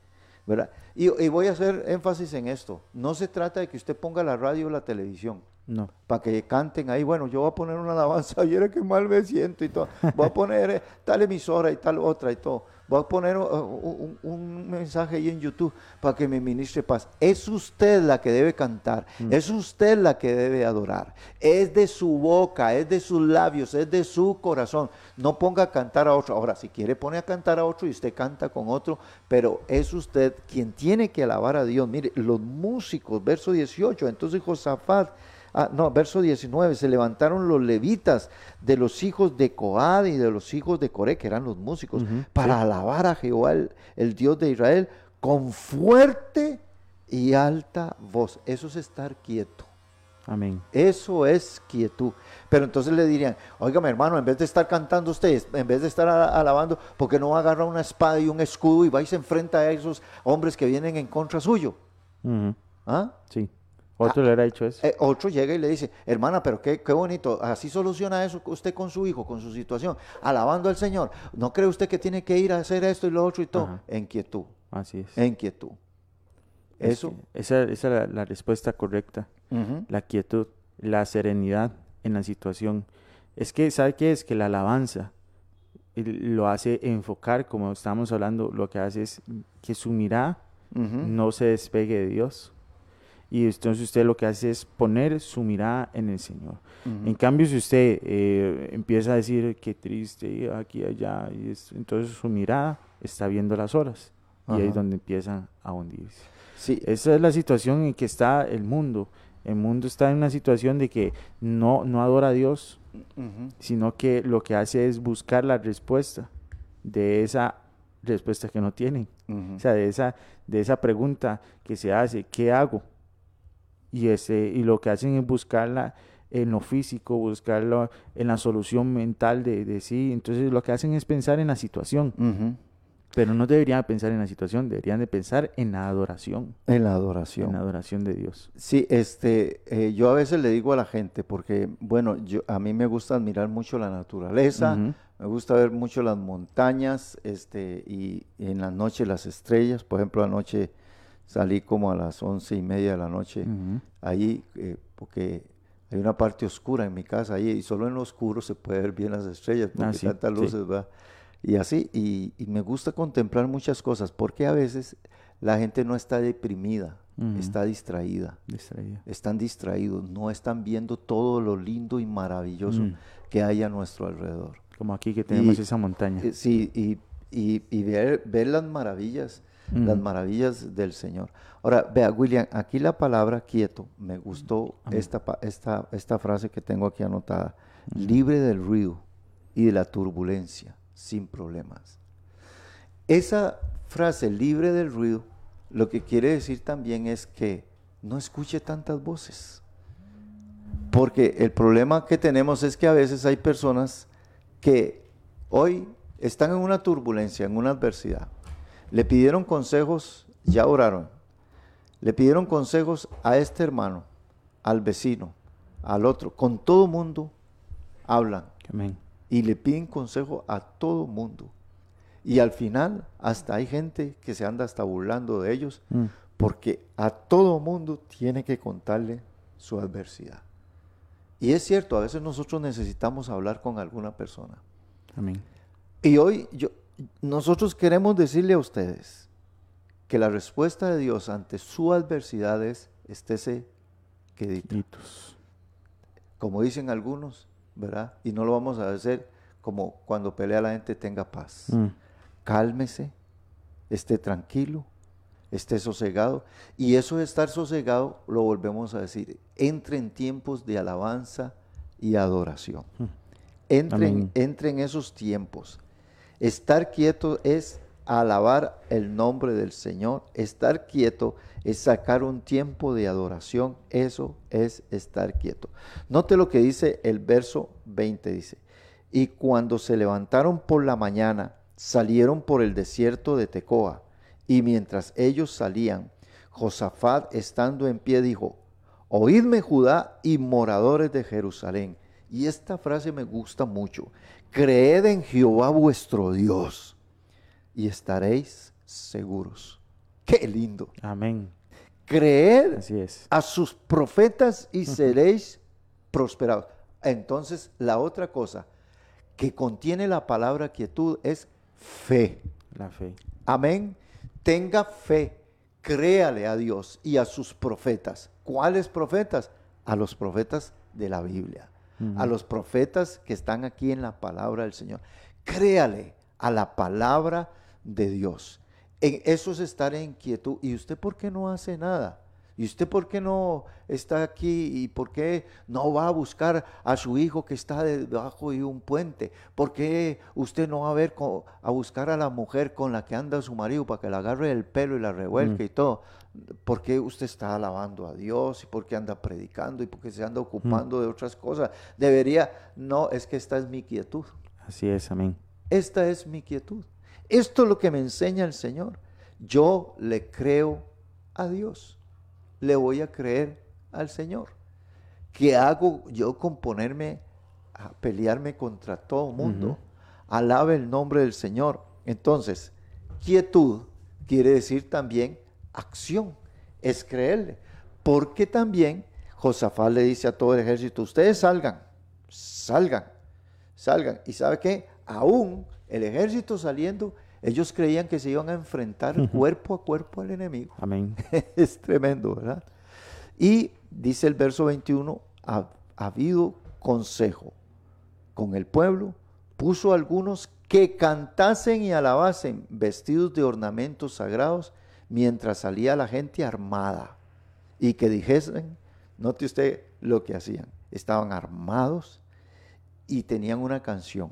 ¿verdad? Y, y voy a hacer énfasis en esto. No se trata de que usted ponga la radio o la televisión No. para que canten ahí. Bueno, yo voy a poner una alabanza. Ayer que mal me siento y todo. Voy a poner eh, tal emisora y tal otra y todo. Voy a poner uh, un, un mensaje ahí en YouTube para que me ministre paz. Es usted la que debe cantar. Es usted la que debe adorar. Es de su boca, es de sus labios, es de su corazón. No ponga a cantar a otro. Ahora, si quiere, pone a cantar a otro y usted canta con otro. Pero es usted quien tiene que alabar a Dios. Mire, los músicos, verso 18. Entonces Josafat Ah, no, verso 19, se levantaron los levitas de los hijos de Coad y de los hijos de Coré, que eran los músicos, para alabar a Jehová, el, el Dios de Israel, con fuerte y alta voz. Eso es estar quieto. Amén. Eso es quietud. Pero entonces le dirían, oígame hermano, en vez de estar cantando ustedes, en vez de estar alabando, ¿por qué no agarra una espada y un escudo y va y se enfrenta a esos hombres que vienen en contra suyo? ¿Ah? Sí. Otro le hubiera dicho eso. Eh, otro llega y le dice, hermana, pero qué, qué bonito, así soluciona eso usted con su hijo, con su situación, alabando al Señor. ¿No cree usted que tiene que ir a hacer esto y lo otro y todo? Ajá. En quietud, Así es. en quietud. Es Eso. Esa, esa es la, la respuesta correcta. La quietud, la serenidad en la situación. Es que, ¿sabe qué es? Que la alabanza lo hace enfocar, como estábamos hablando, lo que hace es que su mirada no se despegue de Dios. Y entonces usted lo que hace es poner su mirada en el Señor. En cambio, si usted eh, empieza a decir qué triste, aquí, allá, y es- entonces su mirada está viendo las horas. Y ahí es donde empiezan a hundirse. Sí, Esa es la situación en que está el mundo. El mundo está en una situación de que no, no adora a Dios, sino que lo que hace es buscar la respuesta de esa respuesta que no tienen. O sea, de esa, de esa pregunta que se hace, ¿qué hago? Y, ese, y lo que hacen es buscarla en lo físico, buscarlo en la solución mental de, de sí. Entonces lo que hacen es pensar en la situación. Pero no deberían pensar en la situación, deberían de pensar en la adoración. En la adoración. En la adoración de Dios. Sí, este, eh, yo a veces le digo a la gente, porque, bueno, yo, a mí me gusta admirar mucho la naturaleza, me gusta ver mucho las montañas, este, y, en la noche las estrellas. Por ejemplo, anoche salí como a las once y media de la noche, ahí, eh, porque hay una parte oscura en mi casa ahí, y solo en lo oscuro se puede ver bien las estrellas, porque ah, tantas luces, va. Y así, y, me gusta contemplar muchas cosas, porque a veces la gente no está deprimida, está distraída. distraída. Están distraídos, no están viendo todo lo lindo y maravilloso que hay a nuestro alrededor. Como aquí que tenemos esa montaña. Eh, sí, y, y, ver, ver, las maravillas, las maravillas del Señor. Ahora, vea, William, aquí la palabra quieto, me gustó esta, esta, esta frase que tengo aquí anotada, libre del ruido y de la turbulencia sin problemas. Esa frase libre del ruido lo que quiere decir también es que no escuche tantas voces. Porque el problema que tenemos es que a veces hay personas que hoy están en una turbulencia, en una adversidad. Le pidieron consejos, ya oraron. Le pidieron consejos a este hermano, al vecino, al otro. Con todo mundo hablan. Amén y le piden consejo a todo mundo. Y al final hasta hay gente que se anda hasta burlando de ellos mm. porque a todo mundo tiene que contarle su adversidad. Y es cierto, a veces nosotros necesitamos hablar con alguna persona. Amén. Y hoy yo, nosotros queremos decirle a ustedes que la respuesta de Dios ante su adversidad es estése queditos. Como dicen algunos, ¿verdad? Y no lo vamos a hacer como cuando pelea la gente tenga paz. Mm. Cálmese, esté tranquilo, esté sosegado. Y eso de estar sosegado, lo volvemos a decir, entre en tiempos de alabanza y adoración. Mm. Entre, en esos tiempos. Estar quieto es alabar el nombre del Señor. Estar quieto es sacar un tiempo de adoración. Eso es estar quieto. Note lo que dice el verso 20. Dice, y cuando se levantaron por la mañana, salieron por el desierto de Tecoa. Y mientras ellos salían, Josafat estando en pie dijo, Oídme Judá y moradores de Jerusalén. Y esta frase me gusta mucho. Creed en Jehová vuestro Dios y estaréis seguros. Qué lindo. Amén. Creed a sus profetas y seréis prosperados. Entonces, la otra cosa que contiene la palabra quietud es fe. La fe. Amén. Tenga fe. Créale a Dios y a sus profetas. ¿Cuáles profetas? A los profetas de la Biblia. A los profetas que están aquí en la palabra del Señor. Créale a la palabra de Dios. En eso es estar en quietud. ¿Y usted por qué no hace nada? ¿Y usted por qué no está aquí y por qué no va a buscar a su hijo que está debajo de un puente? ¿Por qué usted no va a ver a buscar a la mujer con la que anda su marido para que la agarre el pelo y la revuelque mm. y todo? ¿Por qué usted está alabando a Dios y por qué anda predicando y por qué se anda ocupando mm. de otras cosas? Debería, no, es que esta es mi quietud. Así es, amén. Esta es mi quietud. Esto es lo que me enseña el Señor. Yo le creo a Dios. Le voy a creer al Señor. ¿Qué hago yo con ponerme a pelearme contra todo el mundo? Alabe el nombre del Señor. Entonces, quietud quiere decir también acción. Es creerle. Porque también Josafat le dice a todo el ejército, ustedes salgan, salgan, salgan. ¿Y sabe qué? Aún el ejército saliendo, ellos creían que se iban a enfrentar cuerpo a cuerpo al enemigo. Amén. es tremendo, ¿verdad? Y dice el verso 21, ha, habido consejo con el pueblo, puso algunos que cantasen y alabasen vestidos de ornamentos sagrados mientras salía la gente armada y que dijesen, note usted lo que hacían, estaban armados y tenían una canción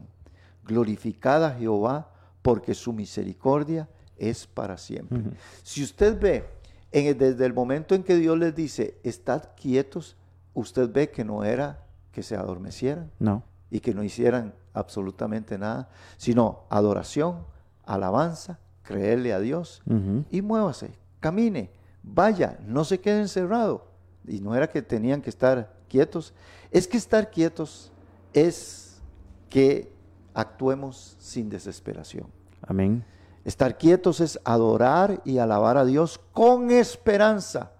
glorificada Jehová, porque su misericordia es para siempre. Si usted ve, desde el momento en que Dios les dice, estad quietos, usted ve que no era que se adormecieran no. y que no hicieran absolutamente nada, sino adoración, alabanza, creerle a Dios y muévase, camine, vaya, no se quede encerrado. Y no era que tenían que estar quietos, es que estar quietos es que actuemos sin desesperación. Amén. Estar quietos es adorar y alabar a Dios con esperanza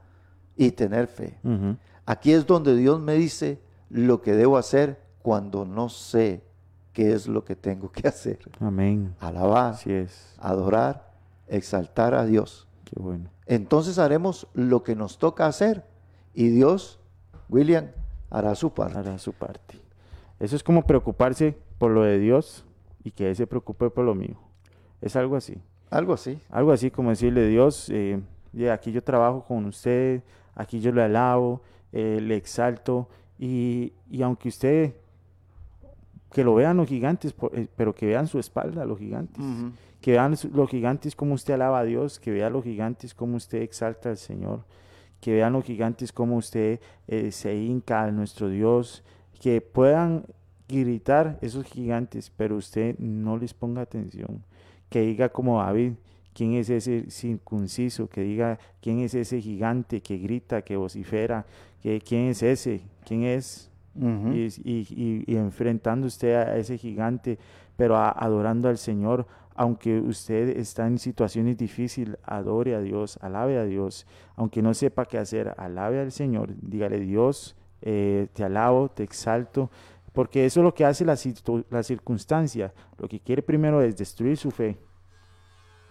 y tener fe. Aquí es donde Dios me dice lo que debo hacer cuando no sé qué es lo que tengo que hacer. Amén. Alabar, Así es. adorar, exaltar a Dios. Qué bueno. Entonces haremos lo que nos toca hacer y Dios, William, hará su parte. Hará su parte. Eso es como preocuparse por lo de Dios y que Él se preocupe por lo mío. Es algo así. Algo así. Algo así como decirle, Dios, eh, aquí yo trabajo con usted, aquí yo le alabo, eh, le exalto, y, y aunque usted, que lo vean los gigantes, eh, pero que vean su espalda, los gigantes, que vean los gigantes como usted alaba a Dios, que vean los gigantes como usted exalta al Señor, que vean los gigantes como usted eh, se hinca a nuestro Dios, que puedan gritar esos gigantes, pero usted no les ponga atención, que diga como David, quién es ese circunciso, que diga quién es ese gigante que grita, que vocifera, que quién es ese, quién es, Y, enfrentando usted a ese gigante, pero adorando al Señor, aunque usted está en situaciones difíciles, adore a Dios, alabe a Dios, aunque no sepa qué hacer, alabe al Señor, dígale Dios, eh, te alabo, te exalto, porque eso es lo que hace la, la circunstancia, lo que quiere primero es destruir su fe,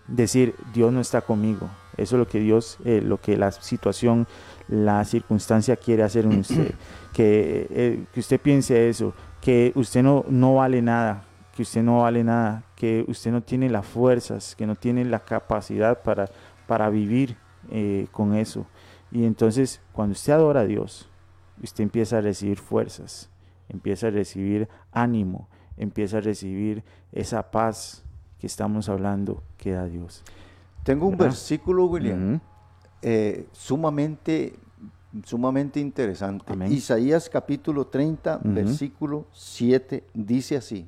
decir Dios no está conmigo, eso es lo que Dios, eh, lo que la situación, la circunstancia quiere hacer en usted, que, eh, que usted piense eso, que usted no, no vale nada, que usted no vale nada, que usted no tiene las fuerzas, que no tiene la capacidad para, para vivir eh, con eso. Y entonces cuando usted adora a Dios, usted empieza a recibir fuerzas, empieza a recibir ánimo, empieza a recibir esa paz que estamos hablando que da Dios. Tengo un ¿Verdad? versículo, William. Eh, sumamente, sumamente interesante. Amén. Isaías capítulo 30, Ujú. versículo 7, dice así.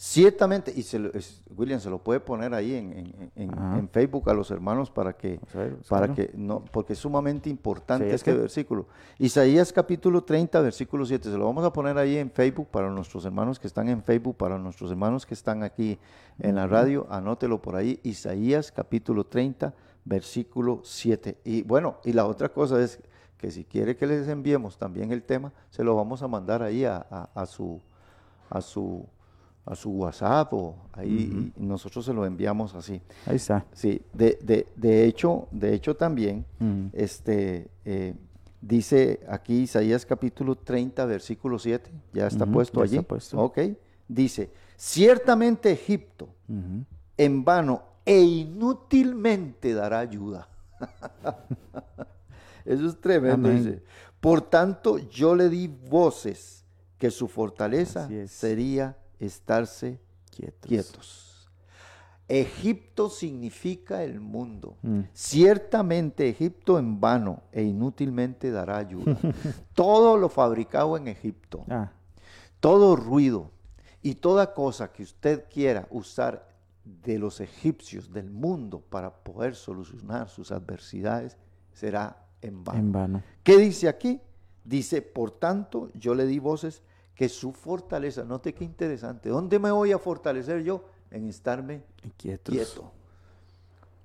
Ciertamente, y se lo- es- William se lo puede poner ahí en, en- en- Ajá. en Facebook a los hermanos para que, para verlo. que no, porque es sumamente importante Sí, es este que- versículo. Isaías capítulo 30, versículo 7, se lo vamos a poner ahí en Facebook para nuestros hermanos que están en Facebook, para nuestros hermanos que están aquí en la radio, anótelo por ahí, Isaías capítulo 30, versículo 7. Y bueno, y la otra cosa es que si quiere que les enviemos también el tema, se lo vamos a mandar ahí a, a- a su a su a su WhatsApp o ahí y nosotros se lo enviamos así. Ahí está. Sí, de, de, de hecho, de hecho también, Ujú. este, eh, dice aquí Isaías capítulo 30, versículo 7, ya está puesto ya allí. está puesto. Ok, dice, ciertamente Egipto en vano e inútilmente dará ayuda. Eso es tremendo. Dice. Por tanto, yo le di voces que su fortaleza es. sería estarse Quietos. quietos. Egipto significa el mundo. Mm. Ciertamente Egipto en vano e inútilmente dará ayuda. Todo lo fabricado en Egipto, Ah, todo ruido y toda cosa que usted quiera usar de los egipcios del mundo para poder solucionar sus adversidades será en vano. en vano. ¿Qué dice aquí? Dice, por tanto, yo le di voces que su fortaleza, note qué interesante, ¿dónde me voy a fortalecer yo? En estarme Quietos. quieto.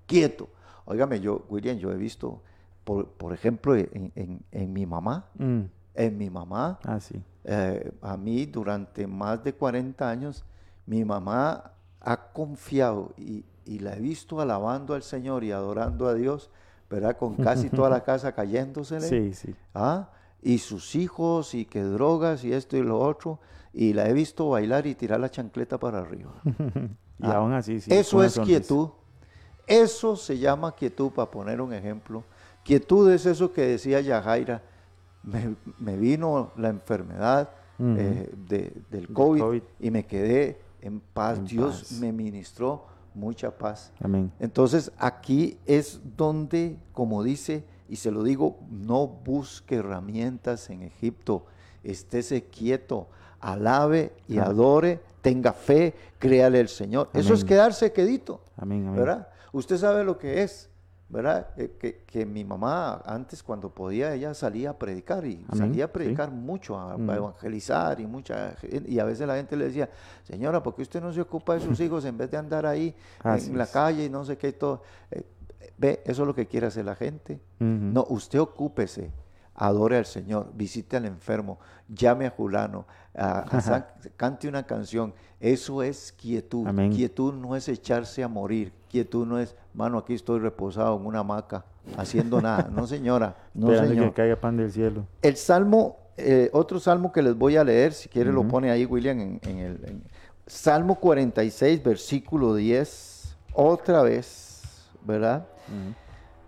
Quieto. Óigame, yo, William, yo he visto, por, por ejemplo, en, en- en mi mamá, Mm. en mi mamá, Ah, sí. eh, a mí durante más de 40 años, mi mamá ha confiado y, y la he visto alabando al Señor y adorando a Dios, ¿verdad? Con casi toda la casa cayéndosele. Sí, sí. ¿ah? Y sus hijos, y que drogas, y esto y lo otro. Y la he visto bailar y tirar la chancleta para arriba. Y Ah, aún así, sí. Eso es sonrisa. quietud. Eso se llama quietud, para poner un ejemplo. Quietud es eso que decía Yajaira. Me, me vino la enfermedad eh, de- del Del COVID, COVID. y me quedé en paz. En Dios paz. me ministró mucha paz. Amén. Entonces aquí es donde, como dice, y se lo digo, no busque herramientas en Egipto, estése quieto, alabe y Amén. adore, tenga fe, créale al Señor. Eso es quedarse quedito, Amén, amén. ¿verdad? Usted sabe lo que es, ¿verdad? Eh, que, que mi mamá antes cuando podía, ella salía a predicar y Amén, salía a sí. predicar mucho, a, a Mm. evangelizar y mucha y a veces la gente le decía, señora, ¿por qué usted no se ocupa de sus hijos en vez de andar ahí Así en la es. calle y no sé qué y todo? Eh, ve, eso es lo que quiere hacer la gente. No, usted ocúpese, adore al Señor, visite al enfermo, llame a Julano, a- a san- cante una canción. Eso es quietud. Amén. Quietud no es echarse a morir. Quietud no es, mano, aquí estoy reposado en una hamaca, haciendo nada. No, señora. No, señor. que caiga pan del cielo. El salmo, eh, otro salmo que les voy a leer, si quiere lo pone ahí William en, en el en- Salmo 46, versículo 10, otra vez, ¿verdad?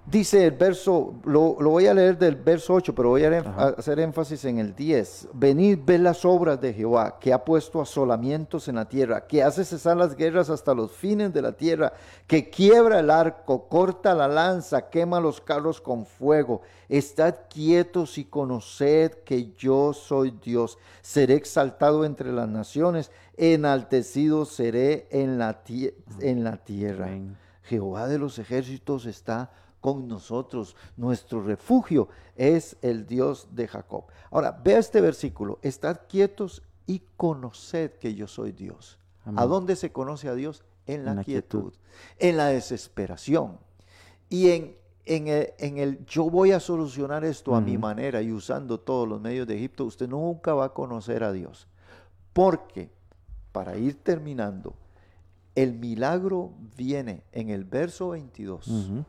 Dice el verso, lo, lo voy a leer del verso 8, pero voy a, Ajá. hacer énfasis en el 10. Venid, ved las obras de Jehová, que ha puesto asolamientos en la tierra, que hace cesar las guerras hasta los fines de la tierra, que quiebra el arco, corta la lanza, quema los carros con fuego. Estad quietos y conoced que yo soy Dios. Seré exaltado entre las naciones, enaltecido seré en la, en la tierra. Amén. Jehová de los ejércitos está con nosotros. Nuestro refugio es el Dios de Jacob. Ahora, vea este versículo. Estad quietos y conoced que yo soy Dios. Amén. ¿A dónde se conoce a Dios? En la, En la quietud, quietud. en la desesperación. Y en, en el, en el yo voy a solucionar esto a mi manera y usando todos los medios de Egipto, usted nunca va a conocer a Dios. Porque, para ir terminando, el milagro viene en el verso 22 Ujú.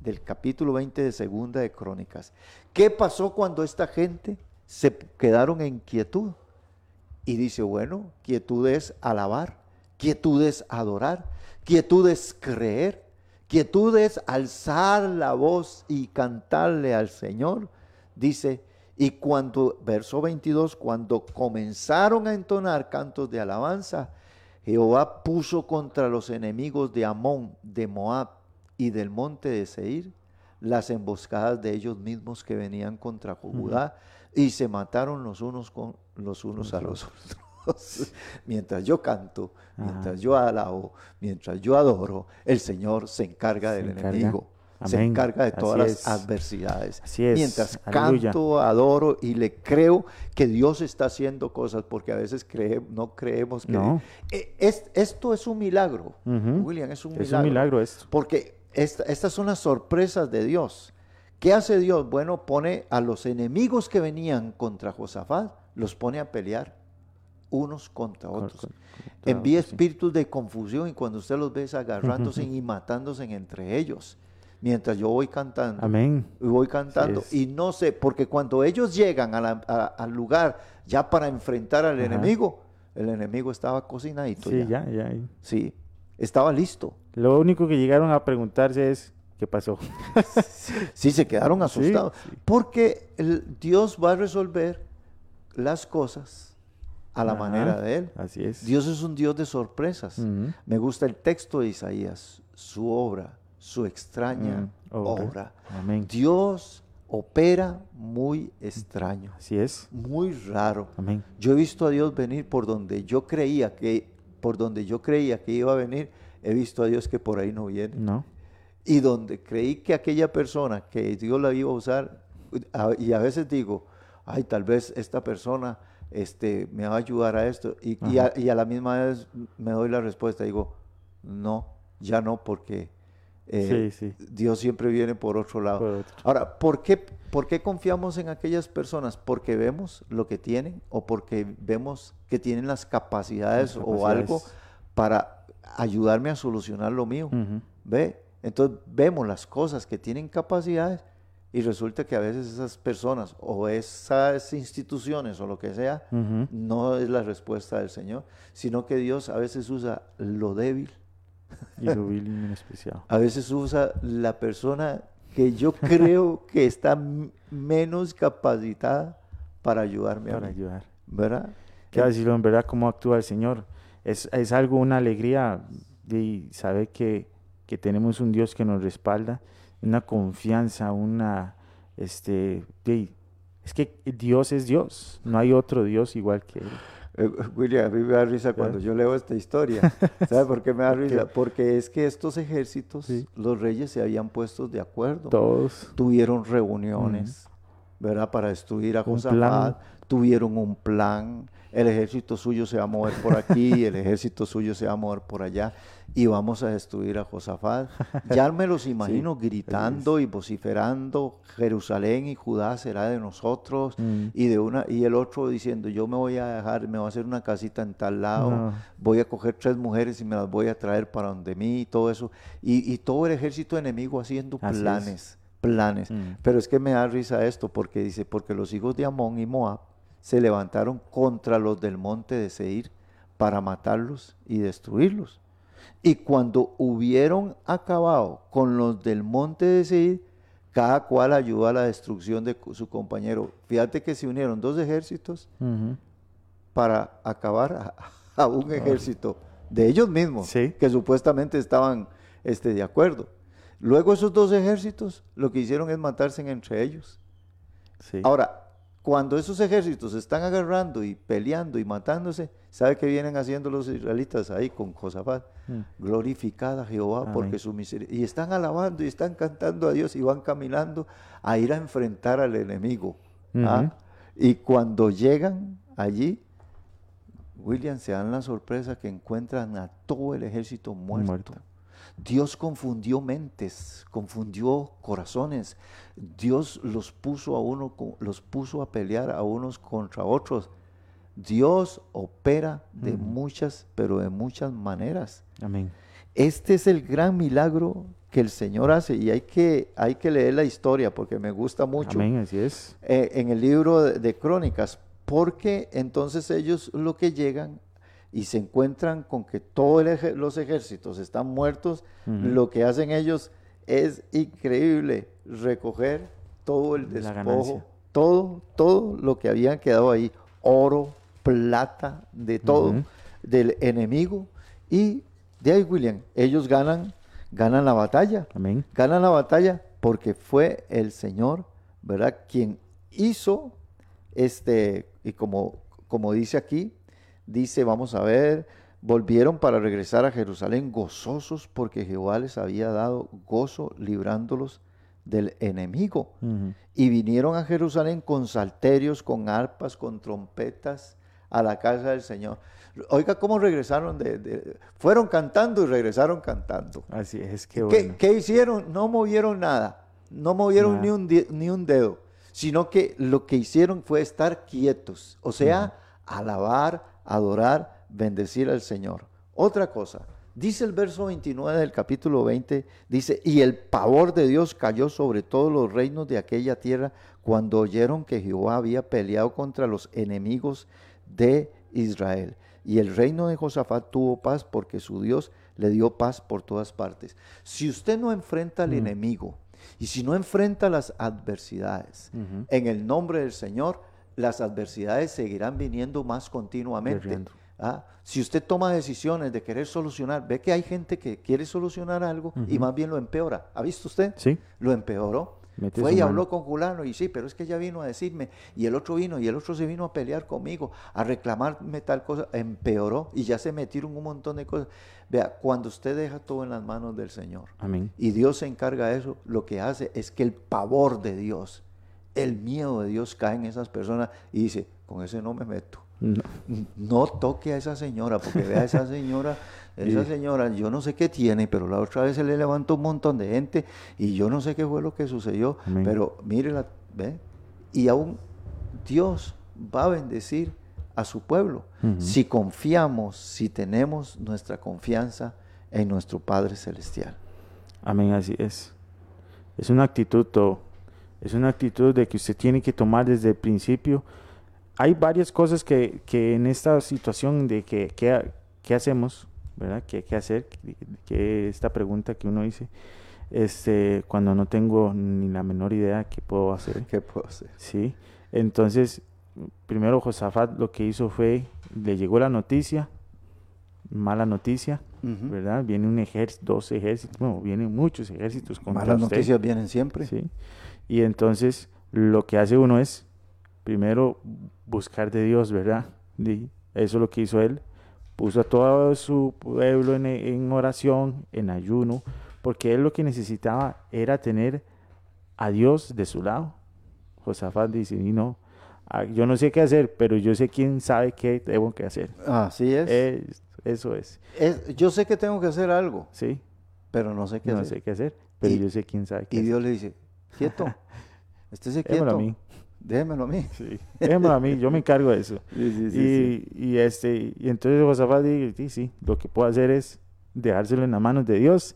Del capítulo 20 de Segunda de Crónicas. ¿Qué pasó cuando esta gente se quedaron en quietud? Y dice, bueno, quietud es alabar, quietud es adorar, quietud es creer, quietud es alzar la voz y cantarle al Señor. Dice, y cuando, verso 22, cuando comenzaron a entonar cantos de alabanza, Jehová puso contra los enemigos de Amón, de Moab y del monte de Seir las emboscadas de ellos mismos que venían contra Judá y se mataron los unos con los unos a los otros. mientras yo canto, mientras yo alabo, mientras yo adoro, el Señor se encarga Se del encarga. enemigo. Se encarga de Así todas las es. adversidades. Así es. Mientras Aleluya. canto, adoro y le creo que Dios está haciendo cosas, porque a veces cree- no creemos que... No. Eh, es- esto es un milagro. William, es un Es milagro. un milagro esto. Porque esta- estas son las sorpresas de Dios. ¿Qué hace Dios? Bueno, pone a los enemigos que venían contra Josafat, los pone a pelear unos contra Con- otros. contra Envía otros, sí. espíritus de confusión y cuando usted los ve agarrándose y matándose entre ellos, mientras yo voy cantando. Amén. Y voy cantando. Y no sé, porque cuando ellos llegan a la- a- al lugar ya para enfrentar al Ajá. enemigo, el enemigo estaba cocinadito Sí, ya, ya. ya. Sí, estaba listo. Lo único que llegaron a preguntarse es, ¿qué pasó? Sí, se quedaron asustados. sí. Porque el- Dios va a resolver las cosas a la Ajá, manera de Él. Así es. Dios es un Dios de sorpresas. Me gusta el texto de Isaías, su obra, su extraña obra. obra. Amén. Dios opera muy extraño, Así es. muy raro. Amén. Yo he visto a Dios venir por donde yo creía que por donde yo creía que iba a venir, he visto a Dios que por ahí no viene. No. Y donde creí que aquella persona que Dios la iba a usar, a- y a veces digo, ay, tal vez esta persona este, me va a ayudar a esto. Y, y a, y a la misma vez me doy la respuesta, digo, no, ya no, porque eh, Sí, sí. Dios siempre viene por otro lado. Por otro. Ahora, ¿por qué, ¿por qué confiamos en aquellas personas? ¿Porque vemos lo que tienen o porque vemos que tienen las capacidades, Las o algo para ayudarme a solucionar lo mío? ¿Ve? Entonces vemos las cosas que tienen capacidades y resulta que a veces esas personas o esas instituciones o lo que sea no es la respuesta del Señor, sino que Dios a veces usa lo débil, Y lo vil y menospreciado. a veces usa la persona que yo creo que está menos capacitada para ayudarme a Para mí, ayudar. ¿verdad? Qué decirlo en verdad cómo actúa el Señor. Es, es algo, una alegría de saber que, que tenemos un Dios que nos respalda, una confianza, una, este, de- es que Dios es Dios, no hay otro Dios igual que Él. Eh, William, a mí me da risa cuando yo leo esta historia. ¿Sabe por qué me da risa? Porque es que estos ejércitos, los reyes se habían puesto de acuerdo. Todos. Tuvieron reuniones, ¿verdad? Para destruir a Josafat. Tuvieron un plan el ejército suyo se va a mover por aquí, el ejército suyo se va a mover por allá y vamos a destruir a Josafat. Ya me los imagino gritando y vociferando, Jerusalén y Judá será de nosotros mm. y de una y el otro diciendo, yo me voy a dejar, me voy a hacer una casita en tal lado, voy a coger tres mujeres y me las voy a traer para donde mí y todo eso y, todo el ejército enemigo haciendo planes. planes. Mm. Pero es que me da risa esto porque dice, porque los hijos de Amón y Moab se levantaron contra los del monte de Seir para matarlos y destruirlos. Y cuando hubieron acabado con los del monte de Seir, cada cual ayudó a la destrucción de su compañero. Fíjate que se unieron dos ejércitos para acabar a, un ejército de ellos mismos, que supuestamente estaban este, de acuerdo. Luego esos dos ejércitos lo que hicieron es matarse entre ellos. Ahora, cuando esos ejércitos están agarrando y peleando y matándose, ¿sabe qué vienen haciendo los israelitas ahí con Josafat? Mm. Glorificada Jehová porque su misericordia. Y están alabando y están cantando a Dios y van caminando a ir a enfrentar al enemigo. ¿ah? Y cuando llegan allí, William se dan la sorpresa que encuentran a todo el ejército muerto. Dios confundió mentes, confundió corazones. Dios los puso a uno, los puso a pelear a unos contra otros. Dios opera de muchas, pero de muchas maneras. Amén. Este es el gran milagro que el Señor hace y hay que, hay que leer la historia porque me gusta mucho. Amén, así es. Eh, en el libro de Crónicas, porque entonces ellos lo que llegan y se encuentran con que todos los ejércitos están muertos, lo que hacen ellos es increíble, recoger todo el despojo, todo, todo lo que habían quedado ahí, oro, plata, de todo, del enemigo. Y de ahí, William, ellos ganan, ganan la batalla. Amén. Ganan la batalla porque fue el Señor, ¿verdad? Quien hizo este, y como, como dice aquí, dice, vamos a ver, volvieron para regresar a Jerusalén gozosos porque Jehová les había dado gozo librándolos del enemigo. Y vinieron a Jerusalén con salterios, con arpas, con trompetas a la casa del Señor. Oiga, ¿cómo regresaron? De, fueron cantando y regresaron cantando. Así es, que bueno. ¿Qué, hicieron? No movieron nada, no movieron ni, un, ni un dedo, sino que lo que hicieron fue estar quietos, o sea, alabar, adorar, bendecir al Señor. Otra cosa, dice el verso 29 del capítulo 20, dice, y el pavor de Dios cayó sobre todos los reinos de aquella tierra cuando oyeron que Jehová había peleado contra los enemigos de Israel. Y el reino de Josafat tuvo paz porque su Dios le dio paz por todas partes. Si usted no enfrenta al mm. enemigo y si no enfrenta las adversidades en el nombre del Señor, las adversidades seguirán viniendo más continuamente. ¿Ah? Si usted toma decisiones de querer solucionar, ve que hay gente que quiere solucionar algo y más bien lo empeora. ¿Ha visto usted? Sí. Lo empeoró. Fue y habló con Julano y sí, pero es que ella vino a decirme y el otro vino y el otro se vino a pelear conmigo, a reclamarme tal cosa, empeoró y ya se metieron un montón de cosas. Vea, cuando usted deja todo en las manos del Señor Amén. y Dios se encarga de eso, lo que hace es que el pavor de Dios el miedo de Dios cae en esas personas y dice, con ese no me meto. No. toque a esa señora, porque vea a esa señora, esa señora, yo no sé qué tiene, pero la otra vez se le levantó un montón de gente y yo no sé qué fue lo que sucedió, pero mírela, ve, y aún Dios va a bendecir a su pueblo si confiamos, si tenemos nuestra confianza en nuestro Padre Celestial. Amén, así es. Es una actitud todo es una actitud de que usted tiene que tomar desde el principio. Hay varias cosas que, que en esta situación de que, ¿qué hacemos? ¿Verdad? ¿Qué, qué hacer? Que esta pregunta que uno dice, este, cuando no tengo ni la menor idea qué puedo hacer. ¿Qué puedo hacer? Sí. Entonces, primero Josafat lo que hizo fue, le llegó la noticia, mala noticia, ¿verdad? Viene un ejército, dos ejércitos, bueno, vienen muchos ejércitos contra Malas noticias vienen siempre. Sí. Y entonces lo que hace uno es primero buscar de Dios, ¿verdad? Eso es lo que hizo él. Puso a todo su pueblo en, en oración, en ayuno, porque él lo que necesitaba era tener a Dios de su lado. Josafat dice, y no, ah, yo no sé qué hacer, pero yo sé quién sabe qué tengo que hacer. Así es. Es- eso es, Es- yo sé que tengo que hacer algo, ¿sí? pero no sé qué No hacer. sé qué hacer, pero Y- yo sé quién sabe qué Y hacer. Dios le dice, quieto, estése Déjamelo quieto, a mí. déjemelo a mí. Sí. Déjamelo a mí, yo me encargo de eso. Sí, sí, y, y este, y entonces Josafat dice, sí, sí, lo que puedo hacer es dejárselo en las manos de Dios,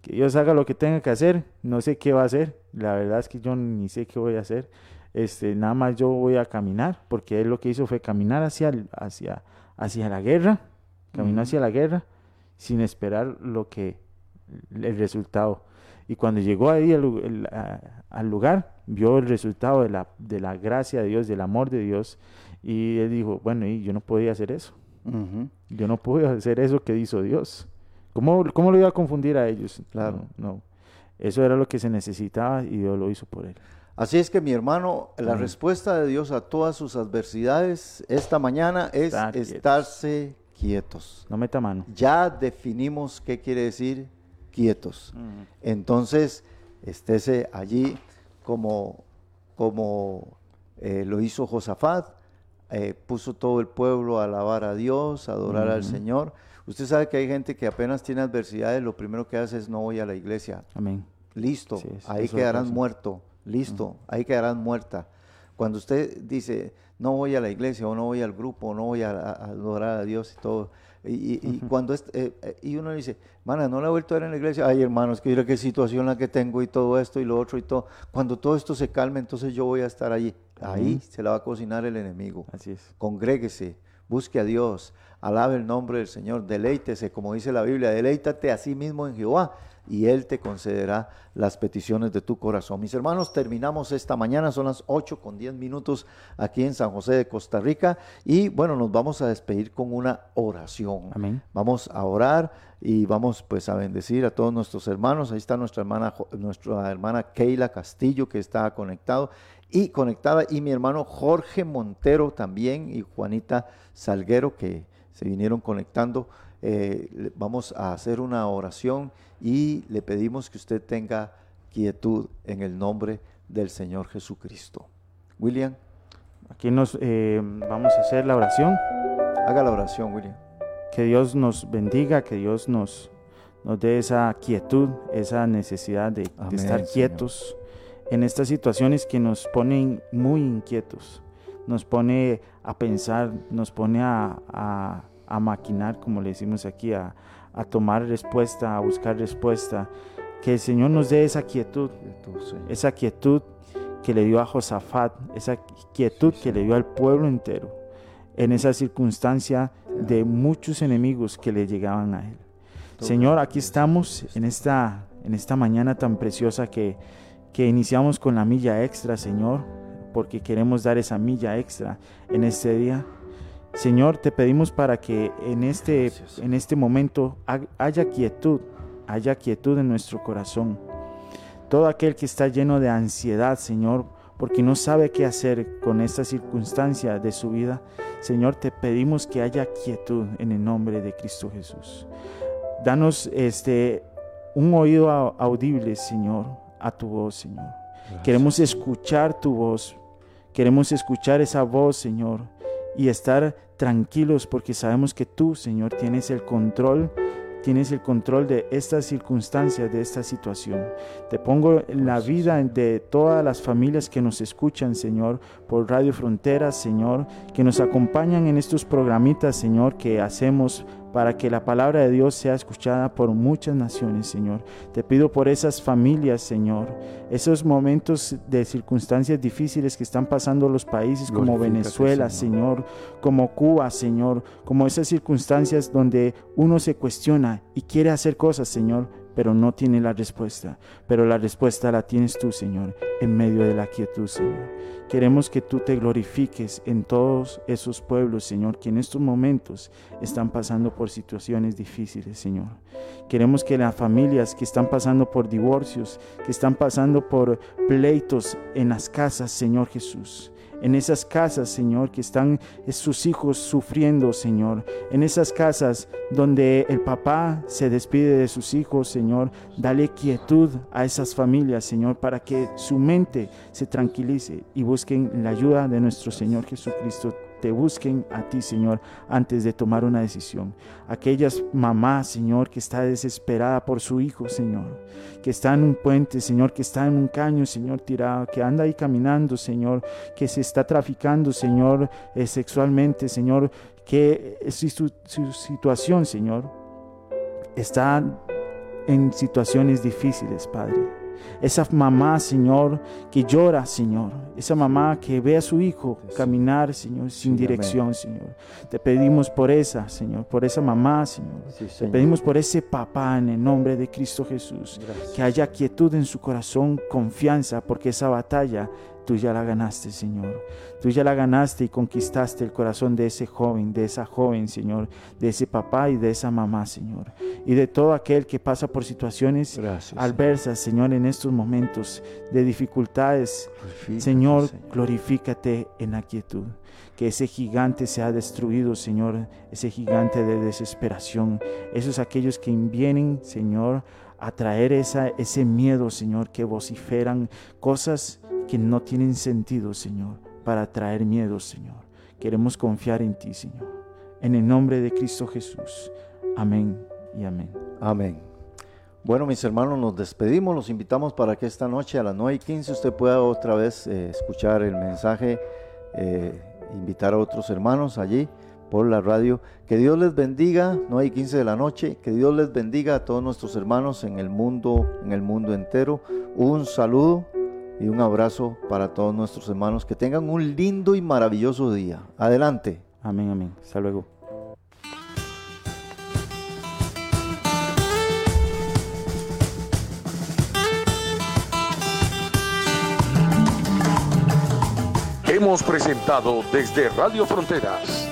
que Dios haga lo que tenga que hacer, no sé qué va a hacer, la verdad es que yo ni sé qué voy a hacer, este, nada más yo voy a caminar, porque él lo que hizo fue caminar hacia, hacia, hacia la guerra, caminó hacia la guerra, sin esperar lo que, el resultado. Y cuando llegó ahí al, lu- el- a- al lugar, vio el resultado de la, de la gracia de Dios, del amor de Dios, y él dijo, bueno, y yo no podía hacer eso. Yo no pude hacer eso que hizo Dios. ¿Cómo, cómo lo iba a confundir a ellos? Claro. No, no. Eso era lo que se necesitaba y Dios lo hizo por él. Así es que mi hermano, la respuesta de Dios a todas sus adversidades esta mañana es estarse quietos. No meta mano. Ya definimos qué quiere decir quietos. Entonces, estése allí como, como eh, lo hizo Josafat, eh, puso todo el pueblo a alabar a Dios, a adorar al. Señor. Usted sabe que hay gente que apenas tiene adversidades, lo primero que hace es no voy a la iglesia. Amén. Listo, Sí, ahí quedarán muerto, listo, ahí quedarán muerta. Cuando usted dice, no voy a la iglesia, o no voy al grupo, o no voy a, adorar a Dios y todo, y, y- y cuando es- eh, eh, y uno dice, mana, no la he vuelto a ver en la iglesia, ay hermanos, que mira qué situación la que tengo y todo esto y lo otro y todo. Cuando todo esto se calme, entonces yo voy a estar allí. Ahí se la va a cocinar el enemigo Así es. congréguese, busque a Dios, alabe el nombre del Señor, deleítese, como dice la Biblia, deleítate a sí mismo en Jehová y Él te concederá las peticiones de tu corazón. Mis hermanos, terminamos esta mañana, son las 8 con 10 minutos aquí en San José de Costa Rica y bueno, nos vamos a despedir con una oración. Amén. Vamos a orar y vamos pues a bendecir a todos nuestros hermanos. Ahí está nuestra hermana, nuestra hermana Keila Castillo que está conectado y conectada y mi hermano Jorge Montero también y Juanita Salguero que se vinieron conectando. Eh, vamos a hacer una oración y le pedimos que usted tenga quietud en el nombre del Señor Jesucristo. William, Aquí nos eh, vamos a hacer la oración. haga la oración, William. Que Dios nos bendiga, que Dios nos, nos dé esa quietud, esa necesidad de, estar Señor. En estas situaciones que nos ponen muy inquietos, nos pone a pensar, nos pone a, a- a maquinar, como le decimos aquí, a, a tomar respuesta, a buscar respuesta. Que el Señor nos dé esa quietud, esa quietud que le dio a Josafat, esa quietud que le dio al pueblo entero en esa circunstancia de muchos enemigos que le llegaban a él. Señor, aquí estamos en esta, en esta mañana tan preciosa que, que iniciamos con la milla extra, Señor, porque queremos dar esa milla extra en este día. Señor, te pedimos para que en este, Gracias. en este momento ha- haya quietud, haya quietud en nuestro corazón. Todo aquel que está lleno de ansiedad, Señor, porque no sabe qué hacer con esta circunstancia de su vida, Señor, te pedimos que haya quietud en el nombre de Cristo Jesús. Danos este un oído au- audible, Señor, a tu voz, Señor. Queremos escuchar tu voz. Queremos escuchar esa voz, Señor, y estar tranquilos porque sabemos que tú, Señor, tienes el control, tienes el control de estas circunstancias, de esta situación. Te pongo en la vida de todas las familias que nos escuchan, Señor, por Radio Fronteras, Señor, que nos acompañan en estos programitas, Señor, que hacemos para que la palabra de Dios sea escuchada por muchas naciones, Señor. Te pido por esas familias, Señor, esos momentos de circunstancias difíciles que están pasando los países como Venezuela, Señor. Señor, como Cuba, Señor, como esas circunstancias donde uno se cuestiona y quiere hacer cosas, Señor, pero no tiene la respuesta. Pero la respuesta la tienes tú, Señor, en medio de la quietud, Señor. Queremos que tú te glorifiques en todos esos pueblos, Señor, que en estos momentos están pasando por situaciones difíciles, Señor. Queremos que las familias que están pasando por divorcios, que están pasando por pleitos en las casas, Señor Jesús, en esas casas, Señor, que están sus hijos sufriendo, Señor, en esas casas donde el papá se despide de sus hijos, Señor, dale quietud a esas familias, Señor, para que su mente se tranquilice y busquen la ayuda de nuestro Señor Jesucristo te busquen a ti, Señor, antes de tomar una decisión. Aquellas mamás, Señor, que está desesperada por su hijo, Señor, que está en un puente, Señor, que está en un caño, Señor, tirado, que anda ahí caminando, Señor, que se está traficando, Señor, eh, sexualmente, Señor, que su, su situación, Señor, está en situaciones difíciles, Padre. Esa mamá, Señor, que llora, Señor. Esa mamá que ve a su hijo caminar, Señor, sin dirección, Señor. Te pedimos por esa, Señor, por esa mamá, Señor. Te pedimos por ese papá en el nombre de Cristo Jesús. Que haya quietud en su corazón, confianza, porque esa batalla Tú ya la ganaste, Señor. Tú ya la ganaste y conquistaste el corazón de ese joven, de esa joven, Señor, de ese papá y de esa mamá, Señor. Y de todo aquel que pasa por situaciones adversas, Señor, en estos momentos de dificultades. Señor, glorifícate en la quietud. Que ese gigante sea destruido, Señor, ese gigante de desesperación. Esos aquellos que vienen, Señor, a traer esa, ese miedo, Señor, que vociferan cosas que no tienen sentido, Señor, para traer miedo, Señor. Queremos confiar en ti, Señor. En el nombre de Cristo Jesús. Amén y amén. Amén. Bueno, mis hermanos, nos despedimos. Los invitamos para que esta noche a las 9 y 15 usted pueda otra vez eh, escuchar el mensaje, eh, invitar a otros hermanos allí por la radio. Que Dios les bendiga, 9 y 15 de la noche. Que Dios les bendiga a todos nuestros hermanos en el mundo, en el mundo entero. Un saludo y un abrazo para todos nuestros hermanos. Que tengan un lindo y maravilloso día. Adelante. Amén, amén. Hasta luego. Hemos presentado desde Radio Fronteras